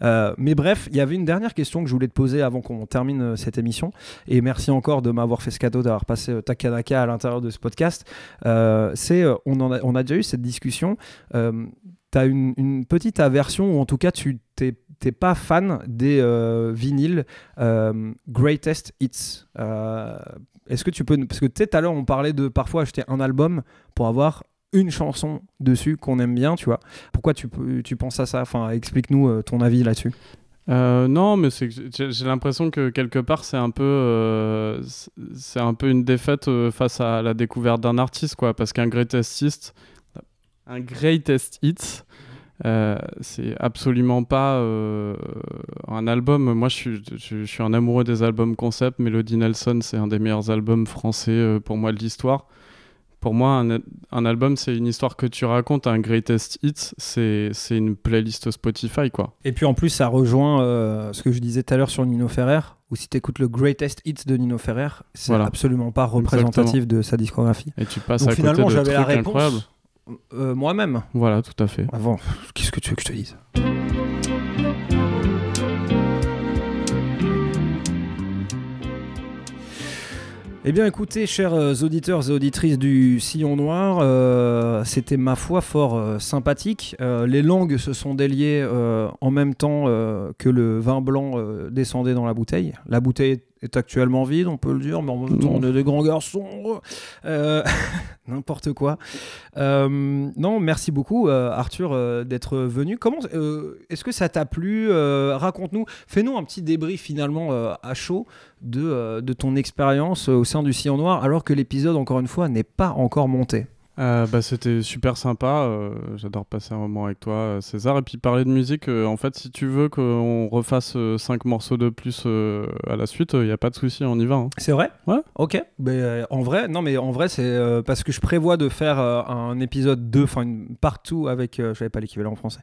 Mais bref il y avait une dernière question que je voulais te poser avant qu'on termine cette émission. Et merci encore de m'avoir fait ce cadeau d'avoir passé Takanaka à l'intérieur de ce podcast. C'est on, a, déjà eu cette discussion euh, tu as une, petite aversion, ou en tout cas, tu t'es pas fan des euh, vinyles euh, Greatest Hits. Euh, Est-ce que tu peux. Parce que tu sais, tout à l'heure, on parlait de parfois acheter un album pour avoir une chanson dessus qu'on aime bien, tu vois. Pourquoi tu, tu penses à ça? Enfin, explique-nous euh, ton avis là-dessus. Euh, non, mais j'ai l'impression que quelque part c'est un peu euh, c'est- un peu une défaite euh, face à la découverte d'un artiste quoi, parce qu'un greatest hit, un greatest hit, c'est absolument pas un album. Moi, je suis je, suis un amoureux des albums concept. Melody Nelson, c'est un des meilleurs albums français pour moi de l'histoire. Pour moi, un, un album, c'est une histoire que tu racontes. Un greatest hit, c'est c'est une playlist Spotify, quoi. Et puis en plus, ça rejoint euh, ce que je disais tout à l'heure sur Nino Ferrer, où si tu écoutes le Greatest Hits de Nino Ferrer, c'est Voilà. absolument pas représentatif Exactement. de sa discographie. Et tu passes Donc à côté finalement, de j'avais la trucs réponse incroyables. euh, moi-même. Voilà, tout à fait. Avant, qu'est-ce que tu veux que je te dise? Eh bien écoutez, chers euh, auditeurs et auditrices du Sillon Noir, euh, c'était ma foi fort euh, sympathique. Les langues se sont déliées en même temps que le vin blanc descendait dans la bouteille. La bouteille est actuellement vide, on peut le dire, mais en même temps on est des grands garçons. Euh, N'importe quoi. Euh, non, merci beaucoup euh, Arthur d'être venu. Comment est-ce que ça t'a plu Raconte-nous, fais-nous un petit débrief finalement à chaud de, de ton expérience au sein du Sillon Noir, alors que l'épisode encore une fois n'est pas encore monté. Euh, bah, c'était super sympa. euh, J'adore passer un moment avec toi, euh, César. Et puis parler de musique, euh, en fait, si tu veux qu'on refasse 5 morceaux de plus à la suite, il n'y a pas de souci, on y va. hein. C'est vrai? Ouais. Ok. Mais, en vrai, non, mais en vrai, c'est parce que je prévois de faire un épisode 2, enfin une partout avec. euh, J'avais pas l'équivalent en français.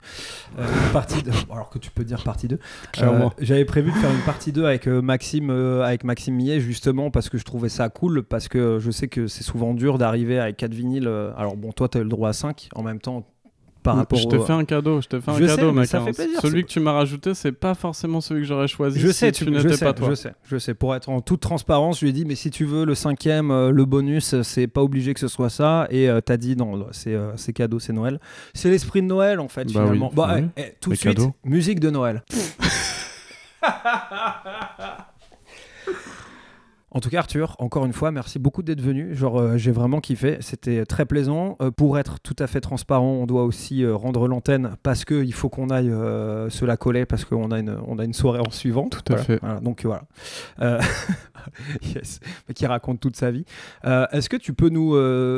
Une partie 2. Alors que tu peux dire partie 2. Clairement. Euh, J'avais prévu de faire une partie 2 avec Maxime, avec Maxime Millet, justement parce que je trouvais ça cool, parce que je sais que c'est souvent dur d'arriver avec 4 vinyles. Euh, alors bon, toi, tu as eu le droit à 5. En même temps, par rapport Je au- fait un cadeau, je t'ai fait un sais, cadeau, mais mec. ça fait plaisir, Celui que tu m'as rajouté, c'est pas forcément celui que j'aurais choisi. Je si sais, tu, tu, n'étais sais, pas toi. je sais, je sais. Pour être en toute transparence, je lui ai dit, mais si tu veux le cinquième, euh, le bonus, c'est pas obligé que ce soit ça. Et euh, t'as dit, non, c'est euh, c'est cadeau, c'est Noël. C'est l'esprit de Noël, en fait, Bah finalement. oui, Bah, oui. eh, eh, tout de suite, cadeaux. musique de Noël. En tout cas, Arthur, encore une fois, merci beaucoup d'être venu. Genre, euh, j'ai vraiment kiffé. C'était très plaisant. Euh, pour être tout à fait transparent, on doit aussi euh, rendre l'antenne parce qu'il faut qu'on aille se la coller parce qu'on a une, on a une soirée en suivant. Tout à fait. donc voilà. Yes. Qui raconte toute sa vie. Est-ce que tu peux nous,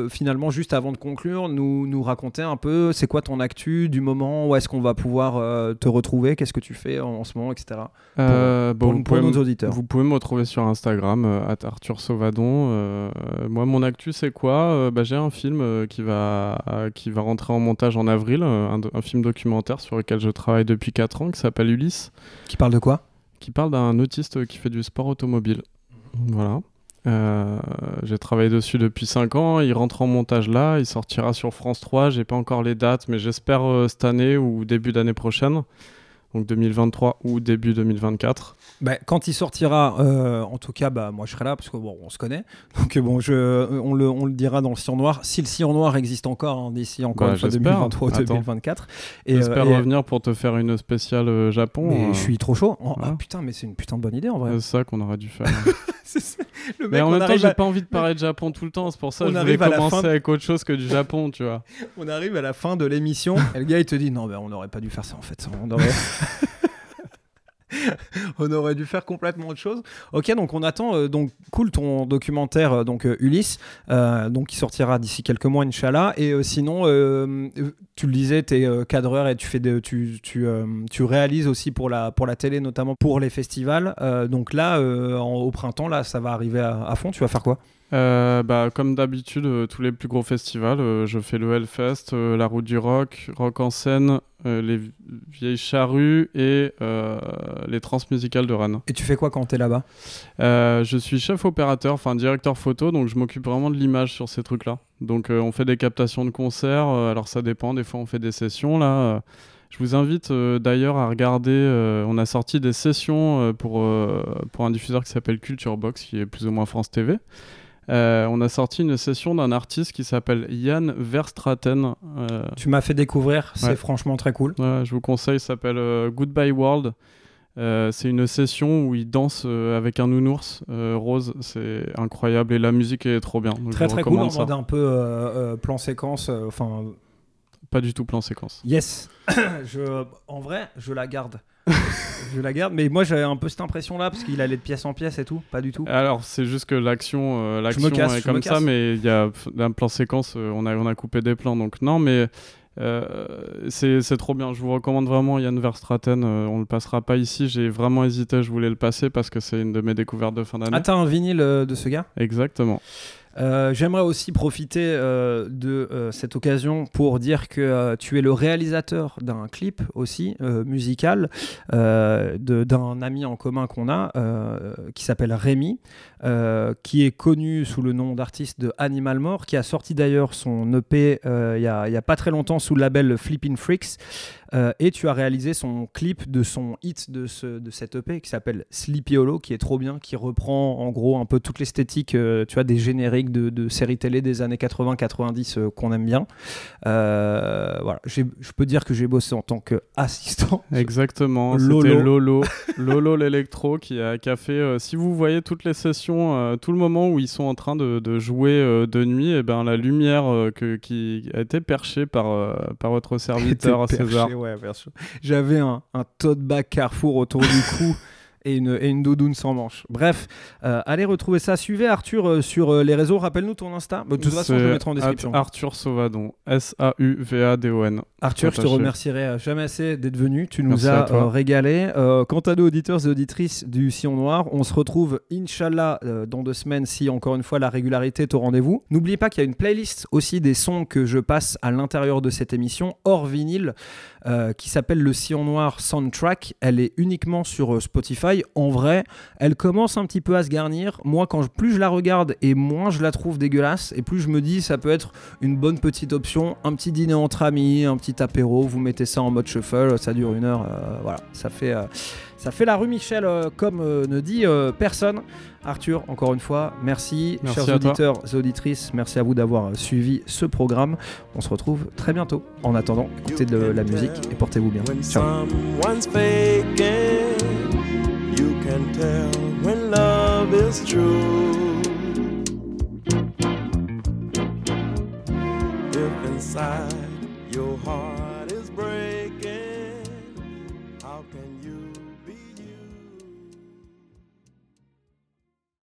finalement, juste avant de conclure, nous, nous raconter un peu c'est quoi ton actu du moment? Où est-ce qu'on va pouvoir te retrouver? Qu'est-ce que tu fais en, en ce moment, etc. Pour- pour, bon, pour pouvez nos auditeurs. Vous pouvez me retrouver sur Instagram, euh, at Arthur Sauvadon. Euh, moi, mon actu, c'est quoi? Euh, bah, J'ai un film qui, va, qui va rentrer en montage en avril, un, film documentaire sur lequel je travaille depuis 4 ans, qui s'appelle Ulysse. Qui parle de quoi? Qui parle d'un autiste qui fait du sport automobile. Voilà. Euh, j'ai travaillé dessus depuis 5 ans, il rentre en montage là, il sortira sur France 3, j'ai pas encore les dates, mais j'espère euh, cette année ou début d'année prochaine, donc 2023 ou début 2024. Bah, quand il sortira, euh, en tout cas, bah, moi je serai là parce que bon, on se connaît. Donc bon, je, euh, on, le, on le dira dans le sillon noir. Si le sillon noir existe encore hein, d'ici encore Bah, une fois j'espère. 2023 ou Attends. 2024. Et, J'espère euh, revenir pour te faire une spéciale euh, Japon. mais euh, je suis trop chaud. Oh, voilà. Ah putain, mais c'est une putain de bonne idée en vrai. C'est ça qu'on aurait dû faire. Ça. Le mais mec, en on même temps, j'ai à- pas envie de parler de Japon tout le temps, c'est pour ça que je voulais commencer fin- avec autre chose que du Japon, tu vois. On arrive à la fin de l'émission et le gars il te dit non, ben on n'aurait pas dû faire ça en fait. On aurait... on aurait dû faire complètement autre chose. Ok, donc on attend euh, donc cool ton documentaire euh, donc euh, Ulysse, donc qui sortira d'ici quelques mois Inch'Allah. Et sinon, tu le disais, tu es cadreur et tu fais de, tu, tu, réalises aussi pour la télé notamment pour les festivals. Donc là, au printemps là, ça va arriver à fond. Tu vas faire quoi? Euh, bah, comme d'habitude, euh, tous les plus gros festivals, euh, je fais le Hellfest, la Route du Rock, Rock en scène, les vi- Vieilles Charrues et les Transmusicales de Rennes. Et tu fais quoi quand tu es là-bas je suis chef opérateur, enfin directeur photo, donc je m'occupe vraiment de l'image sur ces trucs-là. Donc on fait des captations de concerts, alors ça dépend, des fois on fait des sessions là. je vous invite euh, d'ailleurs à regarder, euh, on a sorti des sessions euh, pour, pour un diffuseur qui s'appelle Culture Box, qui est plus ou moins France TV. Euh, on a sorti une session d'un artiste qui s'appelle Yann Verstraten. euh, Tu m'as fait découvrir, c'est Ouais. franchement très cool. Ouais, je vous conseille, ça s'appelle euh, Goodbye World. C'est une session où il danse avec un nounours rose, c'est incroyable et la musique est trop bien. Donc Très très cool en mode un peu plan séquence. Enfin, Pas du tout plan séquence. yes. je, en vrai, je la garde. je la garde, mais moi j'avais un peu cette impression là parce qu'il allait de pièce en pièce et tout, pas du tout. Alors c'est juste que l'action, euh, l'action casse, est comme ça, mais il y a un plan séquence, euh, on a on a coupé des plans, donc non, mais euh, c'est c'est trop bien. Je vous recommande vraiment Yann Verstraten. euh, on le passera pas ici. J'ai vraiment hésité, je voulais le passer parce que c'est une de mes découvertes de fin d'année. Ah, t'as un vinyle euh, de ce gars? Exactement. Euh, J'aimerais aussi profiter euh, de euh, cette occasion pour dire que tu es le réalisateur d'un clip aussi musical d'un ami en commun qu'on a qui s'appelle Rémi, qui est connu sous le nom d'artiste de Animal More, qui a sorti d'ailleurs son EP il y, a, a pas très longtemps sous le label Flippin' Freaks. Euh, et tu as réalisé son clip de son hit de, ce, de cet EP qui s'appelle Sleepy Hollow, qui est trop bien, qui reprend en gros un peu toute l'esthétique euh, tu vois, des génériques de, de séries télé des années 80-90 euh, qu'on aime bien. Voilà, je peux dire que j'ai bossé en tant qu'assistant. Exactement, Lolo. c'était Lolo, Lolo l'électro qui a, qui a fait. si vous voyez toutes les sessions, tout le moment où ils sont en train de, de jouer de nuit, et ben la lumière que, qui a été perchée par, par votre serviteur Était perché, César. Ouais, bien sûr. J'avais un, un tote bag Carrefour autour du cou. Et une, et une doudoune sans manche. Bref, euh, allez retrouver ça. Suivez Arthur euh, sur euh, les réseaux. Rappelle-nous ton Insta. Bah, de toute façon, je le mettrai en description. Ar- Arthur Sauvadon, S-A-U-V-A-D-O-N. Arthur, je te remercierai jamais assez d'être venu. Tu nous Merci as régalé. Quant à nos auditeurs et auditrices du Sillon Noir, on se retrouve, Inch'Allah, dans deux semaines si, encore une fois, la régularité est au rendez-vous. N'oubliez pas qu'il y a une playlist aussi des sons que je passe à l'intérieur de cette émission, hors vinyle. Euh, qui s'appelle Le Sillon Noir Soundtrack. Elle est uniquement sur euh, Spotify. En vrai, elle commence un petit peu à se garnir. Moi, quand plus je la regarde et moins je la trouve dégueulasse, et plus je me dis ça peut être une bonne petite option. Un petit dîner entre amis, un petit apéro, vous mettez ça en mode shuffle, ça dure une heure. euh, voilà, ça fait, ça fait la rue Michel, euh, comme euh, ne dit euh, personne. Arthur, encore une fois, merci. Chers auditeurs et auditrices, merci à vous d'avoir suivi ce programme. On se retrouve très bientôt. En attendant, écoutez de la musique et portez-vous bien. Ciao. inside your heart.